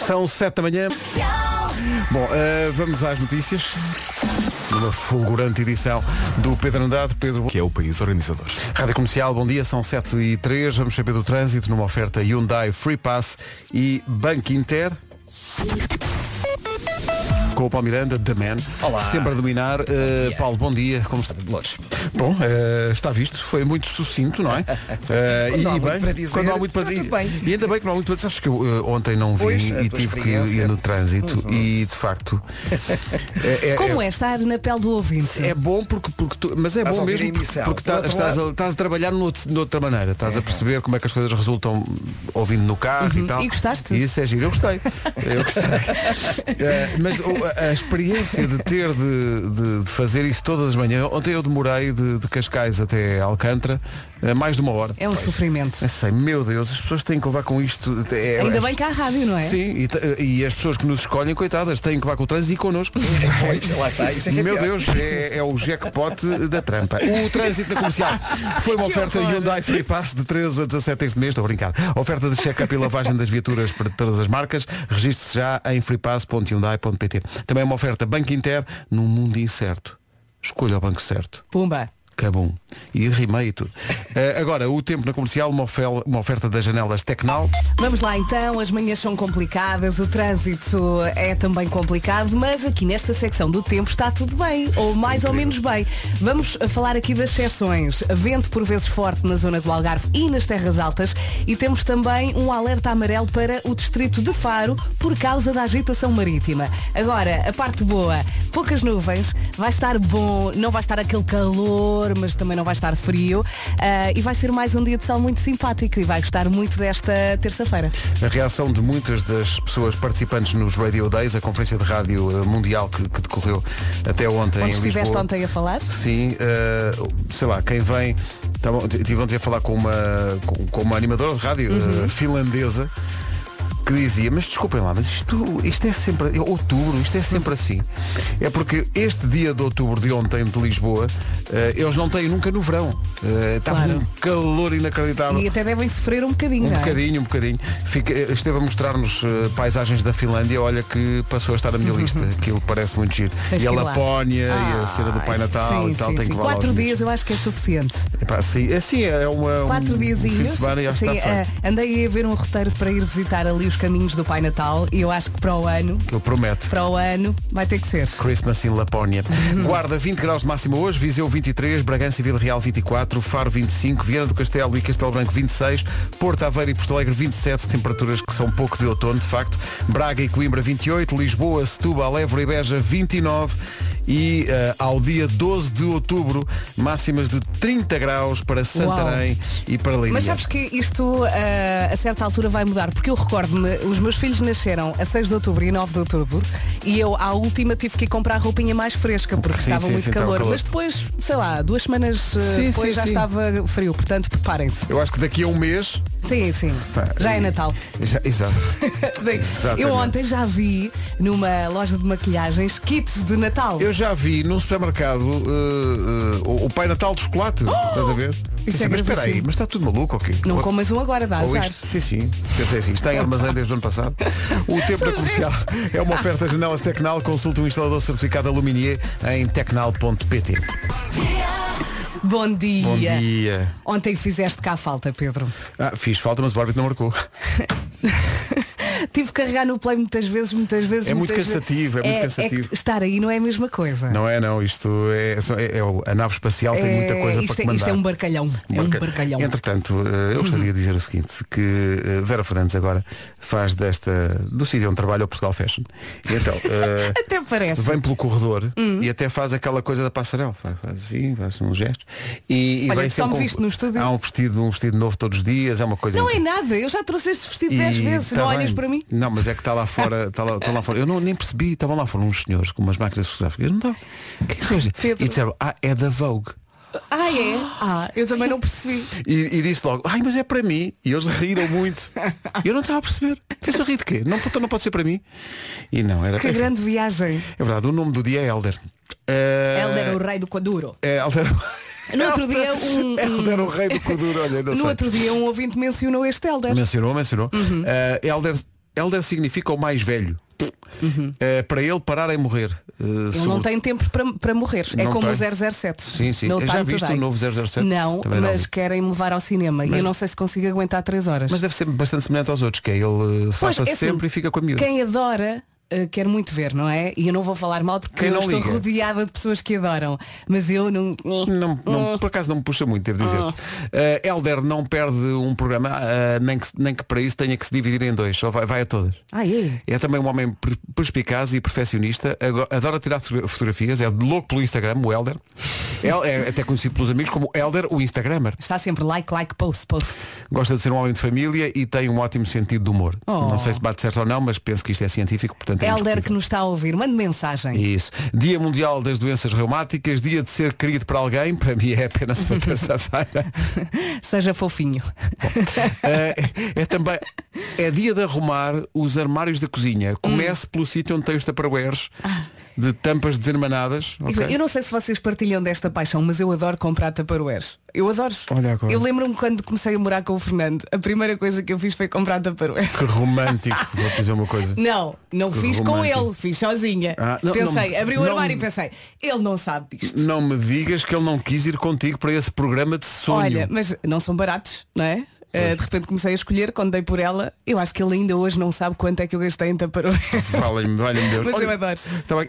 São sete da manhã. Bom, eh, vamos às notícias. Uma fulgurante edição do Pedro Andrade. Pedro, que é o país organizador. Rádio Comercial, bom dia, são 7 e 3 Vamos saber do trânsito numa oferta Hyundai Free Pass e Banco Inter. Com o Paulo Miranda, The Man. Olá. Sempre a dominar. Uh, Paulo, bom dia. Como está? de Lourdes. Bom, uh, está visto. Foi muito sucinto, não é? Uh, Quando e, há e muito bem, para dizer, quando há muito para dizer. E ainda bem que não há muito para dizer. Sabes que eu uh, ontem não vim Pois, e tive que ir no trânsito e de facto. é- é- Como é estar na pele do ouvinte? é bom porque, porque tu, mas é bom mesmo porque Do tá- estás, a, estás a trabalhar no outro- de outra maneira, estás a perceber como é que as coisas resultam ouvindo no carro e tal. E gostaste? E isso é giro, eu gostei. Eu gostei. Mas o- a, experiência de ter de, de- de fazer isso todas as manhãs, ontem eu demorei de, de Cascais até Alcântara eh, mais de uma hora. É um sofrimento. Eu sei, meu Deus, as pessoas têm que levar com isto. é- Ainda é- bem que há rádio, não é? Sim, e, t- e as pessoas que nos escolhem, coitadas, têm que levar com o trânsito e connosco. Pois, lá está. Isso é que é Meu pior. Deus, é, é o jackpot da trampa. O trânsito da comercial foi uma oferta Hyundai Free Pass de 13 a 17 este mês, estou a brincar. Oferta de check-up e lavagem das viaturas para todas as marcas. Registre-se já em freepass.hyundai.pt. Também é uma oferta Banco Inter num mundo incerto. Escolha o banco certo. Pumba. Cabum. E rimei e tudo. Eh, agora, o tempo na comercial, uma, ofel- uma oferta das janelas Tecnal. Vamos lá então, as manhãs são complicadas, o trânsito é também complicado, mas aqui nesta secção do tempo está tudo bem, ou mais ou menos bem. Vamos falar aqui das exceções. Vento por vezes forte na zona do Algarve e nas terras altas e temos também um alerta amarelo para o distrito de Faro por causa da agitação marítima. Agora, a parte boa, poucas nuvens, vai estar bom, não vai estar aquele calor, mas também não vai estar frio ah, e vai ser mais um dia de sol muito simpático e vai gostar muito desta terça-feira. A reação de muitas das pessoas participantes nos Radio Days, a conferência de rádio eh, mundial que, que decorreu até ontem Onde em estiveste Lisboa. ontem a falar? Sim, eh, sei lá, quem vem. Estavam- Estive ontem a falar com uma, com, com uma animadora de rádio Uhum. eh, finlandesa que dizia, mas desculpem lá, mas isto, isto é sempre, outubro, isto é sempre assim. É porque este dia de outubro de ontem de Lisboa, eh, eles não têm nunca no verão. Eh, Estava Claro. um calor inacreditável. E até devem sofrer um bocadinho, Um não é? bocadinho, um bocadinho. Fica, esteve a mostrar-nos eh, paisagens da Finlândia, olha que passou a estar na minha lista. Aquilo parece muito giro. Tens e a. Lapónia e a cena do Ai, Pai Natal sim, e tal, sim, tem sim. que Quatro dias eu acho que é suficiente. Epá, sim, é, sim, é uma, Quatro um, diazinhos. um e Sim, ah, andei a ver um roteiro para ir visitar ali os caminhos do Pai Natal e eu acho que para o ano, Aquilo promete. para o ano, vai ter que ser. Christmas in Lapónia. Guarda 20 graus de máxima hoje, Viseu 23, Bragança e Vila Real 24, Faro 25, Viana do Castelo e Castelo Branco 26, Porto Aveiro e Porto Alegre 27, temperaturas que são pouco de outono, de facto. Braga e Coimbra 28, Lisboa, Setúbal, Évora e Beja 29 e eh, ao dia 12 de outubro, máximas de 30 graus para Santarém e para Leiria. Mas sabes que isto ah, a certa altura vai mudar, porque eu recordo-me, os meus filhos nasceram a 6 de outubro e 9 de outubro e eu à última tive que ir comprar roupinha mais fresca porque Sim, estava sim, muito sim, calor. calor. Mas depois, sei lá, duas semanas Sim, depois já estava frio, portanto preparem-se. Eu acho que daqui a um mês. Sim, sim. pá, Já é Natal. Já, exato. Eu ontem já vi numa loja de maquilhagens kits de Natal. Eu já vi num supermercado uh, uh, o Pai Natal de chocolate. Estás a ver? Pensei, é mas espera aí, gravíssimo. mas está tudo maluco ok? Não Ou- comas um agora, dá ou azar. isto, sim, sim. Pensei assim, está em armazém desde o ano passado. O tempo da comercial é uma oferta janelas Tecnal. Consulta um instalador certificado Aluminier em tecnal.pt. Bom dia. Bom dia. Ontem fizeste cá a falta, Pedro. Ah, fiz falta, mas o árbitro não marcou. Tive que carregar no play muitas vezes, muitas vezes. É muito muitas vezes. cansativo, é muito cansativo. que estar aí não é a mesma coisa. Não é, não. Isto é, é- é a nave espacial tem muita É, coisa para é, comandar. isto é um barcalhão. É um Marca- barcalhão. Entretanto, eh, eu gostaria de dizer o seguinte, que eh, Vera Fernandes agora faz desta, do sítio onde trabalha o Portugal Fashion. E então, eh, Até parece. vem pelo corredor Hum. e até faz aquela coisa da passarela. Faz, assim, faz uns gestos. E, e Olha, vem só me viste no estúdio. Há um vestido, um vestido novo todos os dias, é uma coisa. Não é nada, eu já trouxe este vestido E 10 vezes, tá não olhas para mim? Não, mas é que está lá fora, está lá, estão lá fora. Eu não, nem percebi, estavam lá fora uns senhores com umas máquinas fotográficas. Eu não estava. O que é que? Pedro. E disseram, ah, é da Vogue. Ah, é? Ah, eu também não percebi. E, e disse logo, ai, mas é para mim. E eles riram muito. E eu não estava a perceber. Que eu ri de quê? Não, não pode ser para mim. E não, era Que enfim, grande viagem. É verdade, o nome do dia é Elder. Helder, o rei do Quaduro. É Elder. No outro dia, um- Elder, o rei do Coduro, olha, não No sei. outro dia um ouvinte mencionou este Helder. Mencionou, mencionou. Uhum. Elder Elder significa o mais velho. Eh, para ele parar em morrer. Eh, Ele não tem tempo para, para morrer. É Não como tem. o 007. Sim, sim. No Já viste o novo 007? Não, Também mas querem me levar ao cinema. E Mas- eu não sei se consigo aguentar 3 horas. Mas deve ser bastante semelhante aos outros, que é ele eh, safa-se é assim, sempre e fica com a miúda. Quem adora uh, quer muito ver, não é? E eu não vou falar mal porque eu estou liga? rodeada de pessoas que adoram. Mas eu não. Não, não, por acaso não me puxa muito, devo dizer. Eh, Elder não perde um programa, eh, nem, que, nem que para isso tenha que se dividir em dois, só vai, vai a todas. Ah, é? É também um homem per- perspicaz e perfeccionista, adora tirar fotogra- fotografias, é louco pelo Instagram, o Elder. El- é até conhecido pelos amigos como Elder, o Instagrammer. Está sempre like, like, post, post. Gosta de ser um homem de família e tem um ótimo sentido de humor. Oh. Não sei se bate certo ou não, mas penso que isto é científico, portanto é Elder indiscutível. que nos está a ouvir, mande mensagem. Isso. Dia Mundial das Doenças Reumáticas, dia de ser querido para alguém, para mim é apenas uma terça-feira. Seja fofinho. É, é também é dia de arrumar os armários da cozinha. Comece pelo sítio onde tem os tupperwares de tampas desenmanadas. ok? Eu não sei se vocês partilham desta paixão, mas eu adoro comprar tupperwares. Eu adoro. Olha agora. Eu lembro-me quando comecei a morar com o Fernando, a primeira coisa que eu fiz foi comprar tupperware. Que romântico, vou dizer uma coisa. Não, não Que fiz com romântico. ele, fiz sozinha. Ah, não, pensei, não- abri o não- armário e pensei, ele não sabe disto. Não me digas que ele não quis ir contigo para esse programa de sonho. Olha, mas não são baratos, não é? Uh, de repente comecei a escolher, quando dei por ela, eu acho que ele ainda hoje não sabe quanto é que eu gastei em tupperware. Valem-me, valem-me Deus. Mas Olha, eu adoro. tá bem.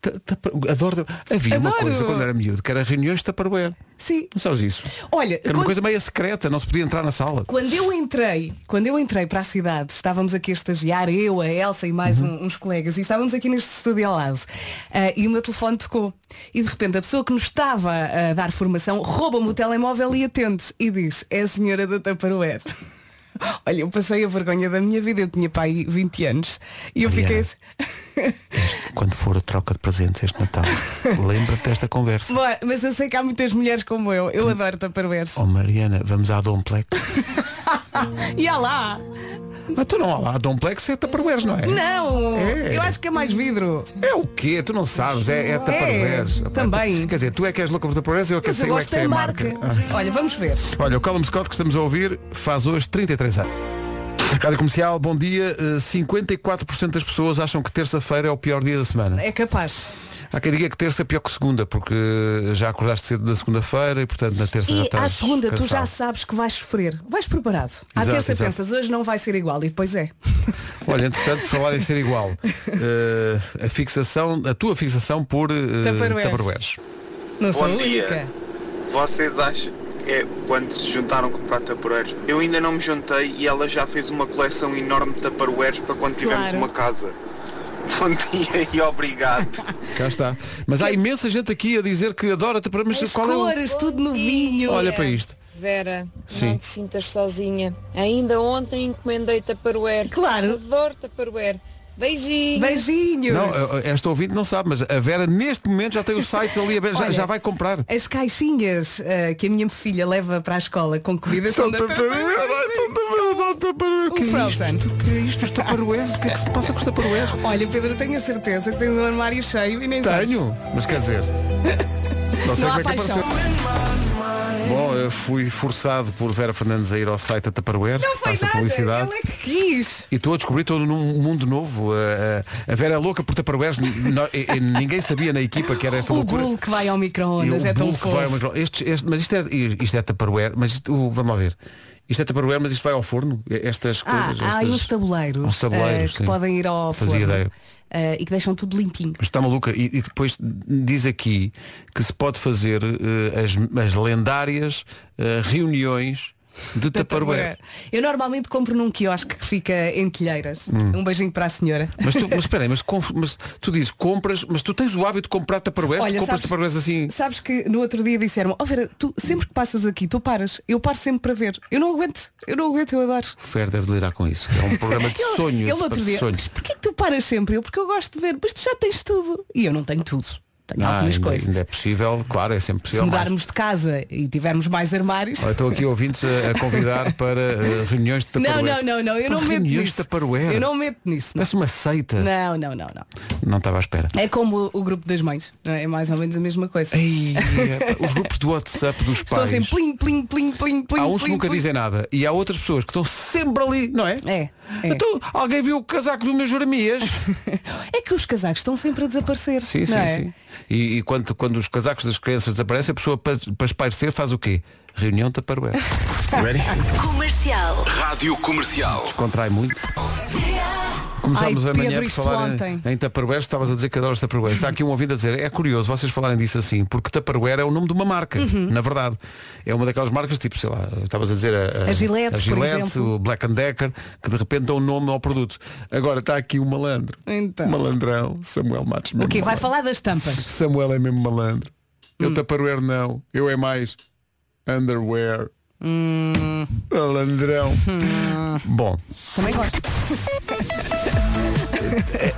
Ta- ta- Adoro. Havia uma Adoro. coisa quando era miúdo, que era reuniões de Tupperware. Sim. Não sabes isso? Olha, Era uma quando- coisa meio secreta, não se podia entrar na sala. Quando eu entrei, quando eu entrei para a cidade, estávamos aqui a estagiar, eu, a Elsa e mais Uhum. um- uns colegas, e estávamos aqui neste estúdio ao lado. Ah, e o meu telefone tocou. E de repente a pessoa que nos estava a dar formação rouba-me o telemóvel e atende e diz, é a senhora da Tupperware. Olha, eu passei a vergonha da minha vida, eu tinha pai 20 anos. E eu fiquei Mariana. Quando for a troca de presentes este Natal, lembra-te desta conversa. Bom, mas eu sei que há muitas mulheres como eu. Eu adoro Tupperwares. Oh Mariana, vamos à Domplex. E há lá! Ah, tu não há lá, a Domplex é Tupperwares, não é? Não! É. Eu acho que é mais vidro. É o quê? Tu não sabes, é, é Tupperwares. Epá, também. quer dizer, tu é que és louca por e eu que Mas eu sei o é que a marca. marca. Ah. Olha, vamos ver. Olha, o Callum Scott que estamos a ouvir faz hoje 33 anos. Rádio Comercial, bom dia. Eh, 54% das pessoas acham que terça-feira é o pior dia da semana. É capaz. Há quem diga que terça é pior que segunda, porque já acordaste cedo da segunda-feira e portanto na terça já E estás à segunda tu já cansado. sabes que vais sofrer. Vais preparado. À Exato, terça exato. pensas, hoje não vai ser igual. E depois é. Olha, entretanto, falar em ser igual, eh, a fixação, a tua fixação por eh, Tupperwares. Tupperwares. Não sou a Bom dia. única. Vocês acham é quando se juntaram comprar Tupperwares? Eu ainda não me juntei e ela já fez uma coleção enorme de Tupperwares para quando tivermos Claro. uma casa. Bom dia e obrigado. Cá está. Mas há imensa gente aqui a dizer que adora Tupperwares. Mas As qual é o... cores, tudo no vinho. Olha para isto. Vera, Sim. não te sintas sozinha. Ainda ontem encomendei Tupperware. Claro. Adoro Tupperware. Beijinhos. eh, Beijinhos. Não, esta ouvinte não sabe, mas a Vera neste momento já tem os sites ali abertos, já, Olha, já vai comprar. As caixinhas eh, que a minha filha leva para a escola com comida são da Tupperware. Que é Frozen. isto? Que é isto? Os Tupperwares? O que é que se passa com os Tupperwares? Olha, Pedro, tenho a certeza que tens um armário cheio e nem sabes. Tenho, mas quer dizer. Não sei Não como há é que paixão. apareceu. Bom, eu fui forçado por Vera Fernandes a ir ao site da Tupperware. Não foi nada. publicidade. Ele é que quis. E estou a descobrir todo num mundo novo. A, a- Vera é louca por Tupperwares. N- no- e- e Ninguém sabia na equipa que era esta O loucura. bolo que vai ao E micro-ondas o é tão bolo que fofo. vai ao micro- Estes- este- mas isto é, isto é Tupperware, mas isto, o- vamos lá ver. Isto é Tupperware, mas isto vai ao forno? Estas Ah, coisas. há aí estas- uns tabuleiros, uns tabuleiros, eh, que sim. podem ir ao Fazia forno ideia. Eh, e que deixam tudo limpinho. Mas está maluca. E, e depois diz aqui que se pode fazer eh, as, as lendárias eh, reuniões de Tupperware. Eu normalmente compro num quiosque que fica em telheiras. Hum. Um beijinho para a senhora. Mas tu, mas espera aí, mas, mas tu dizes compras, mas tu tens o hábito de comprar Tupperware? Olha, compras sabes- assim? Sabes que no outro dia disseram, ó Vera, tu sempre que passas aqui, tu paras. Eu paro sempre para ver. Eu não aguento, eu não aguento, eu adoro. O Fer deve lidar com isso. É um programa de Ele- sonho. Ele de outro dia, sonho. mas porquê que tu paras sempre? Eu, porque eu gosto de ver, mas tu já tens tudo. E eu não tenho tudo. Tenho Ah, algumas ainda, coisas. ainda é possível, claro, é sempre Se possível. mais. mudarmos de casa e tivermos mais armários. Olha, estou aqui ouvintes a, a convidar para eh, reuniões de Não, Tupperware. não, não, não, eu não meto reuniões nisso. Eu não meto nisso. Não, Parece uma seita. não, não, não. não. Não estava à espera. É como o, o grupo das mães. não é? É mais ou menos a mesma coisa. Ei, é, os grupos do WhatsApp dos Estou pais. assim, plim, plim, plim, plim, plim. Há uns que plim, nunca plim. dizem nada e há outras pessoas que estão sempre ali, não é? É. É. Então, alguém viu o casaco do meu Jeremias? É que os casacos estão sempre a desaparecer. sim, sim, é? sim. E, e quando, quando os casacos das crianças desaparecem, a pessoa para, para espairecer faz o quê? Reunião Tupperware. Ready? Comercial. Rádio Comercial. Descontrai muito. Começámos Ai, amanhã Pedro, por isto falar ontem. em, em Tupperware, estavas a dizer que adoras Tupperware. Está aqui um ouvido a dizer, é curioso vocês falarem disso assim, porque Tupperware é o nome de uma marca, Uhum. na verdade. É uma daquelas marcas, tipo, sei lá, estavas a dizer a, A Gillette, a Gillette, o Black Decker, que de repente dão um nome ao produto. Agora está aqui o malandro. Então. Malandrão, Samuel Matos. O quê? Vai falar das tampas. Samuel é mesmo malandro. Hum. Eu Tupperware não. Eu é mais underwear. Hum. Malandrão. Bom, Também gosto.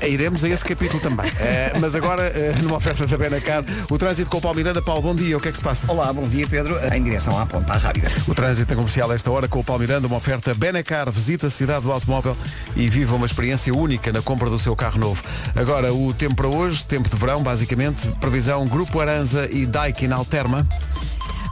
Eh, Iremos a esse capítulo também. Eh, mas agora, eh, numa oferta da Benacar, o trânsito com o Paulo Miranda. Paulo, bom dia. O que é que se passa? Olá, bom dia Pedro, em direção à Ponta Rábida. O trânsito é comercial a esta hora com o Paulo Miranda, uma oferta Benacar. Visita a cidade do automóvel e viva uma experiência única na compra do seu carro novo. Agora, o tempo para hoje, tempo de verão, basicamente. Previsão Grupo Aranza e Daikin Alterma.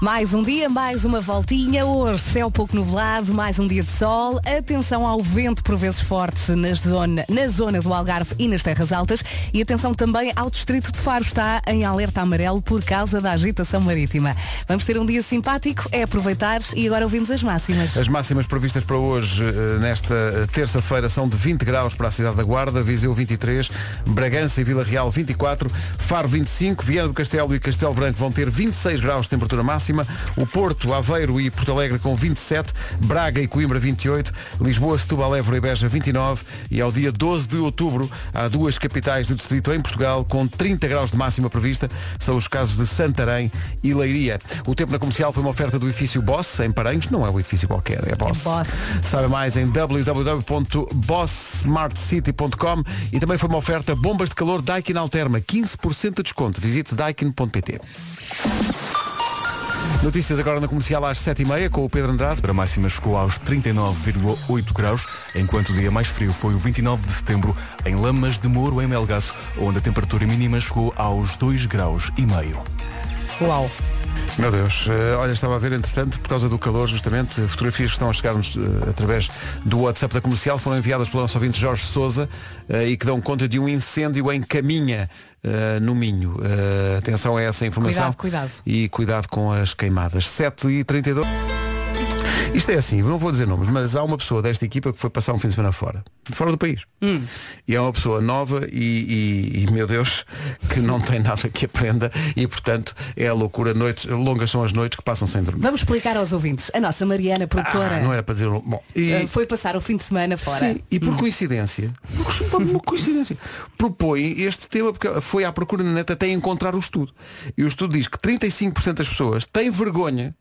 Mais um dia, mais uma voltinha. Hoje, céu pouco nublado, mais um dia de sol. Atenção ao vento, por vezes forte, na zona, na zona do Algarve e nas terras altas. E atenção também ao distrito de Faro. Está em alerta amarelo por causa da agitação marítima. Vamos ter um dia simpático, é aproveitar e agora ouvimos as máximas. As máximas previstas para hoje, eh, nesta eh, terça-feira, são de 20 graus para a cidade da Guarda, Viseu 23, Bragança e Vila Real 24, Faro 25, Viana do Castelo e Castelo Branco vão ter 26 graus de temperatura máxima, o Porto, Aveiro e Porto Alegre com 27, Braga e Coimbra 28, Lisboa, Setúbal, Évora e Beja 29 e ao dia 12 de outubro há duas capitais do distrito em Portugal com 30 graus de máxima prevista, são os casos de Santarém e Leiria. O tempo na comercial foi uma oferta do edifício Boss em Paranhos, não é um edifício qualquer, é Boss. Boss. Sabe mais em www.bosssmartcity.com e também foi uma oferta bombas de calor Daikin Alterma, 15% de desconto. Visite daikin.pt. Notícias agora na comercial às 7h30 com o Pedro Andrade. A máxima chegou aos 39,8 graus, enquanto o dia mais frio foi o 29 de setembro em Lamas de Moro, em Melgaço, onde a temperatura mínima chegou aos 2 graus e meio. Uau! Meu Deus, eh, olha, estava a ver, entretanto, por causa do calor, justamente, fotografias que estão a chegar-nos eh, através do WhatsApp da comercial foram enviadas pelo nosso ouvinte Jorge Souza eh, e que dão conta de um incêndio em Caminha, no Minho. Atenção a essa informação. Cuidado, cuidado. E cuidado com as queimadas. 7 e 32 Isto é assim, não vou dizer nomes, mas há uma pessoa desta equipa que foi passar um fim de semana fora, de fora do país. Hum. E é uma pessoa nova e, e- e, meu Deus, que não tem nada que aprenda e, portanto, é a loucura. Noites, longas são as noites que passam sem dormir. Vamos explicar aos ouvintes. A nossa Mariana, produtora, Ah, não era para dizer. Bom, e, eh, foi passar o fim de semana fora. Sim, e por coincidência, por uma coincidência, propõe este tema porque foi à procura na net até encontrar o estudo. E o estudo diz que 35% das pessoas têm vergonha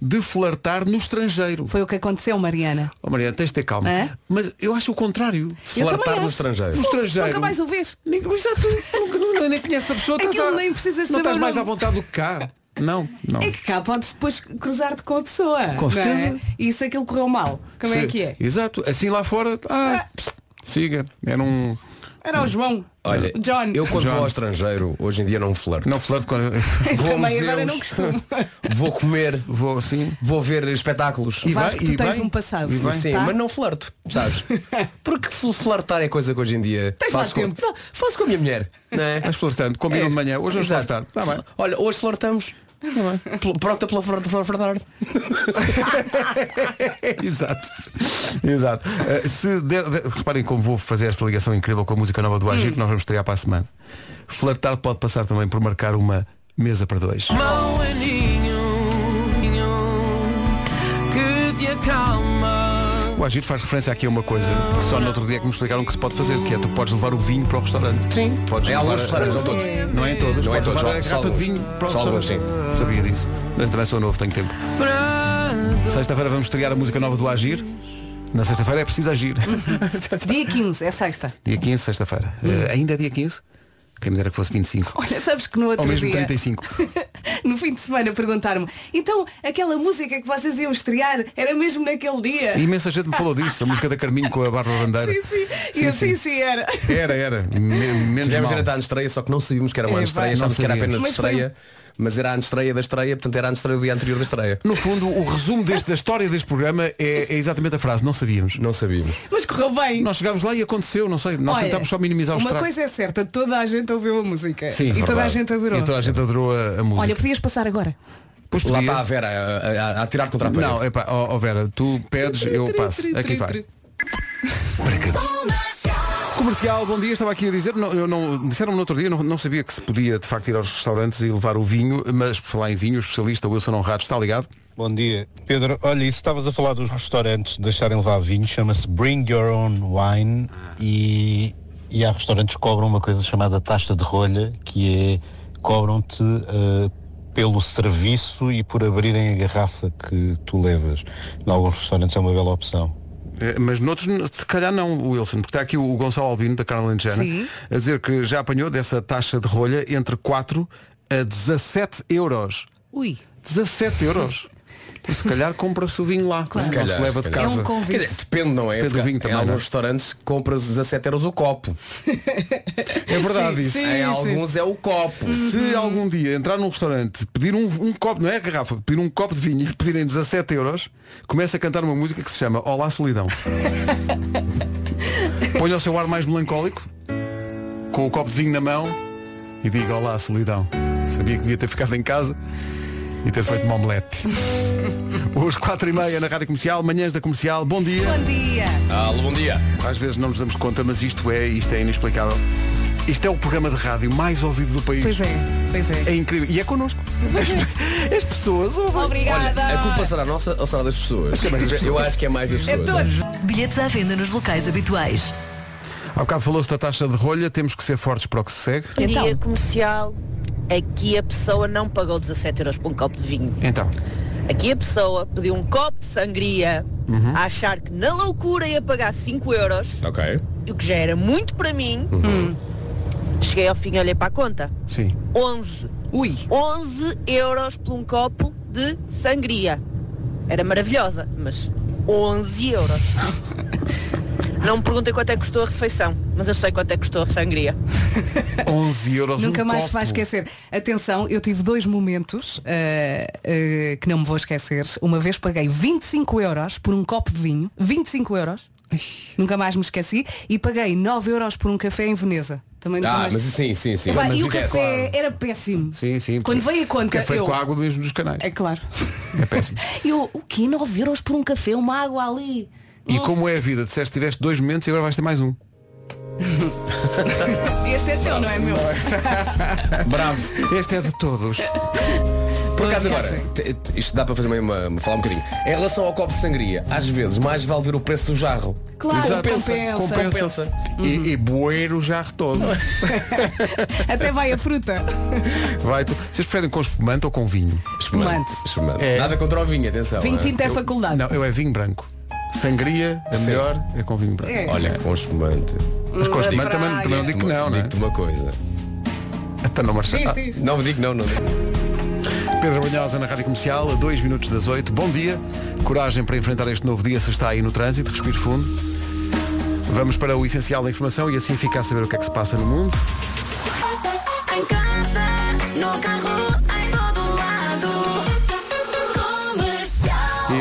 de flertar no estrangeiro. Foi o que aconteceu, Mariana. Oh, Mariana, tens de ter calma. É? Mas eu acho o contrário. Flertar no estrangeiro. No estrangeiro. Nunca mais o vês. Nem, exato, nunca, nunca, nem conheces a pessoa. Aquilo estás a- nem precisas Não estás mais à vontade do que cá. Não, não. É que cá podes depois cruzar-te com a pessoa. Com não certeza. é? E se aquilo correu mal, como é Se- que é? Exato. Assim lá fora, ah, pss, siga. Era um. Era o João. Olha, John. eu quando John. vou ao estrangeiro, hoje em dia não flerto. Não flerte com. Vou a museus, vou comer, Vou assim. vou ver espetáculos. E Vasco, tu e tens bem, um passado. e bem. Sim, Tá? mas não flerto, sabes? Porque fl- flertar é coisa que hoje em dia Tens lá faço com, tempo. Não, faço com a minha mulher. Não é? Vais flertando, combinam É, de manhã, hoje vamos flertar. Tá bem. Olha, hoje flertamos. Pronta pela flerte pela flerte. Exato. Exato. Eh, se der, der- reparem como vou fazer esta ligação incrível com a música nova do Agir que nós vamos estrear para a semana. Flertar pode passar também por marcar uma mesa para dois. O Agir faz referência aqui a uma coisa que só no outro dia é que me explicaram que se pode fazer, que é tu podes levar o vinho para o restaurante. Sim, Podes é alguns levar- restaurantes, não todos. Não é em todos. Não é em todos, levar a garrafa de vinho para o Só restaurante. Sabia disso. Eu também sou novo, tenho tempo. Sexta-feira vamos estrear a música nova do Agir. Na sexta-feira é preciso agir. Dia 15, é sexta. Dia 15, sexta-feira. Eh, ainda é dia 15? Quem me dera que fosse 25. Olha, sabes que no outro Ou mesmo dia, 35. no fim de semana, perguntaram-me, então aquela música que vocês iam estrear era mesmo naquele dia? E imensa gente me falou disso, a música da Carminho com a Bárbara Bandeira. Sim, sim. E eu, sim, sim, era. Era, era. Me- menos Tivemos mal. a na estreia, só que não sabíamos que era uma É, estreia, achávamos que era apenas Mas foi estreia, mas era a estreia da estreia, portanto era a estreia do dia anterior da estreia. No fundo, o resumo deste, da história deste programa é, é exatamente a frase, não sabíamos. Não sabíamos. Mas correu bem. Nós chegámos lá e aconteceu, não sei. Nós Olha, tentámos só minimizar os Uma coisa é certa, toda a gente ouviu a música. Sim, e toda a gente adorou. E toda a gente adorou a, a música. Olha, podias passar agora. Pois Lá está a Vera a, a, a tirar contra a parede. Não, é pá, ó ó Vera, tu pedes, eu passo. Aqui vai. Comercial, bom dia, estava aqui a dizer, não, não, disseram-me no outro dia, não, não sabia que se podia de facto ir aos restaurantes e levar o vinho, mas por falar em vinho, o especialista Wilson Honrado está ligado. Bom dia. Pedro, olha, isso estavas a falar dos restaurantes deixarem levar vinho, chama-se Bring Your Own Wine e, e há restaurantes que cobram uma coisa chamada taxa de rolha, que é cobram-te eh, pelo serviço e por abrirem a garrafa que tu levas. Em alguns restaurantes é uma bela opção. Eh, Mas noutros, se calhar não, Wilson, porque está aqui o Gonçalo Albino, da Carla Lentejana, Sim. a dizer que já apanhou dessa taxa de rolha entre 4 a 17 euros. Ui. 17 euros. Se calhar compra-se o vinho lá, Claro. não Se calhar, se leva de casa. É um convite. Quer dizer, depende, não é? Depende do vinho em também, alguns não é? restaurantes compras 17 euros o copo. É verdade Sim, isso. sim. em alguns é o copo. Se algum dia entrar num restaurante, pedir um, um copo, não é a garrafa, pedir um copo de vinho e lhe pedirem 17 euros, começa a cantar uma música que se chama Olá Solidão. Ponha o seu ar mais melancólico, com o copo de vinho na mão e diga Olá Solidão. Sabia que devia ter ficado em casa e ter feito uma omelete. Hoje, 4 e meia na Rádio Comercial, manhãs da Comercial, bom dia. Bom dia. Alô, bom dia. Às vezes não nos damos conta, mas isto é, isto é inexplicável. Isto é o programa de rádio mais ouvido do país. Pois é, pois é. É incrível. E é connosco. As, as pessoas ouvem. Obrigada. A culpa será nossa ou será das pessoas? Eu acho que é mais das É pessoas. todos. Bilhetes à venda nos locais habituais. Há bocado falou-se da taxa de rolha, temos que ser fortes para o que se segue. Então. Dia comercial, aqui a pessoa não pagou 17 euros por um copo de vinho. Então, Aqui a pessoa pediu um copo de sangria a achar que na loucura ia pagar 5 euros, Ok. o que já era muito para mim. Cheguei ao fim e olhei para a conta. sim. 11. Ui. 11 euros por um copo de sangria. Era maravilhosa, mas 11 euros. Não me perguntem quanto é que custou a refeição, mas eu sei quanto é que custou a sangria. 11 euros Nunca um mais copo. se vai esquecer. Atenção, eu tive dois momentos eh, eh, que não me vou esquecer. Uma vez paguei 25 euros por um copo de vinho. 25 euros. Nunca mais me esqueci. E paguei 9 euros por um café em Veneza. Também nunca Ah, mais... mas sim, sim, sim. Epá, mas e o isso é café era péssimo. Sim, sim. Quando veio a conta, é feito eu... com a água mesmo dos canais. É claro. É péssimo. Eu, o quê? 9 euros por um café? Uma água ali? E como é a vida? Disseste que tiveste dois momentos e agora vais ter mais um. Este é teu, não é meu? Bravo. Este é de todos. Por acaso agora, isto dá para fazer uma, uma- falar um bocadinho. Em relação ao copo de sangria, às vezes mais vale ver o preço do jarro. Claro, compensa, compensa. compensa. E, e bueiro o jarro todo. Até vai a fruta. Vai tu. Vocês preferem com espumante ou com vinho? Espumante. Espumante. É. Nada contra o vinho, atenção. Vinho é? tinto é faculdade. Não, eu é vinho branco. Sangria, a Sim. melhor é com vinho branco. É. Olha, com espumante. Mas com espumante também, praia. também não digo que não, não é? Digo-te uma coisa. Até não marcha. Diz, Ah. Não digo não, não. Pedro Banhosa na Rádio Comercial, a 2 minutos das 8. Bom dia. Coragem para enfrentar este novo dia se está aí no trânsito. Respire fundo. Vamos para o essencial da informação e assim fica a saber o que é que se passa no mundo. Em casa, no carro,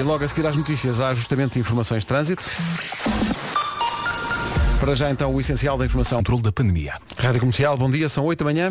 logo a seguir às notícias há ajustamento de informações de trânsito. Para já então o essencial da informação. Controle da pandemia. Rádio Comercial, bom dia, são 8 da manhã.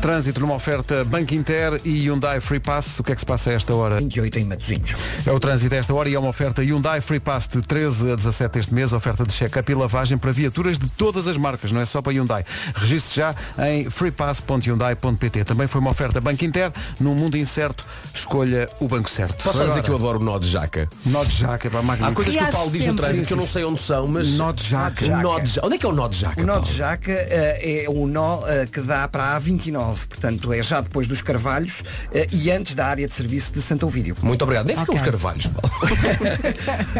Trânsito numa oferta Banco Inter e Hyundai Free Pass. O que é que se passa a esta hora? 28 em Matosinhos. É o trânsito a esta hora e é uma oferta Hyundai Free Pass de 13 a 17 este mês, oferta de check-up e lavagem para viaturas de todas as marcas, não é só para Hyundai. Registre já em freepass.hyundai.pt. Também foi uma oferta Banco Inter, num mundo incerto, escolha o banco certo. Posso só dizer Agora, que eu adoro o nó de jaca? Nó de jaca, pá, Há magnífico. coisas que o Paulo diz no trânsito que eu não sei onde são, mas. Nó de jaca. Nó de jaca. Onde é que é o nó de jaca? O nó Paulo? de jaca eh, é o nó eh, que dá para a A29. 19, portanto é já depois dos Carvalhos eh, e antes da área de serviço de Santo Ovídio. Muito obrigado. Nem ficam Ok. os carvalhos.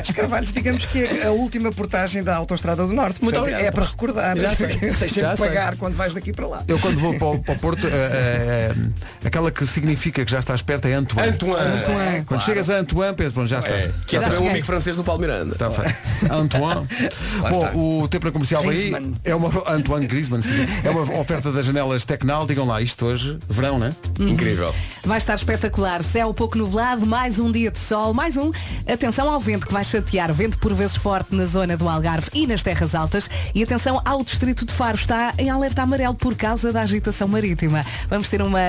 Os Carvalhos, digamos que é a última portagem da Autostrada do Norte. Muito Portanto, obrigado. É para recordar. Já sei. Tens Já sempre que sei. pagar quando vais daqui para lá. Eu quando vou para o, para o Porto, eh, eh, aquela que significa que já estás perto é Antoine. Antoine. Quando Claro. chegas a Antoine, pensas, bom, já estás. É, que é também estás. amigo francês do Paulo Miranda. Está feito. Antoine. Bom, está. o tempo na comercial aí é uma Antoine Griezmann, sim. é uma oferta das janelas Tecnal. Digam lá, isto hoje, verão, né? Incrível. Vai estar espetacular. Céu pouco nublado, mais um dia de sol, mais um. Atenção ao vento que vai chatear. Vento por vezes forte na zona do Algarve e nas terras altas. E atenção ao distrito de Faro. Está em alerta amarelo por causa da agitação marítima. Vamos ter uma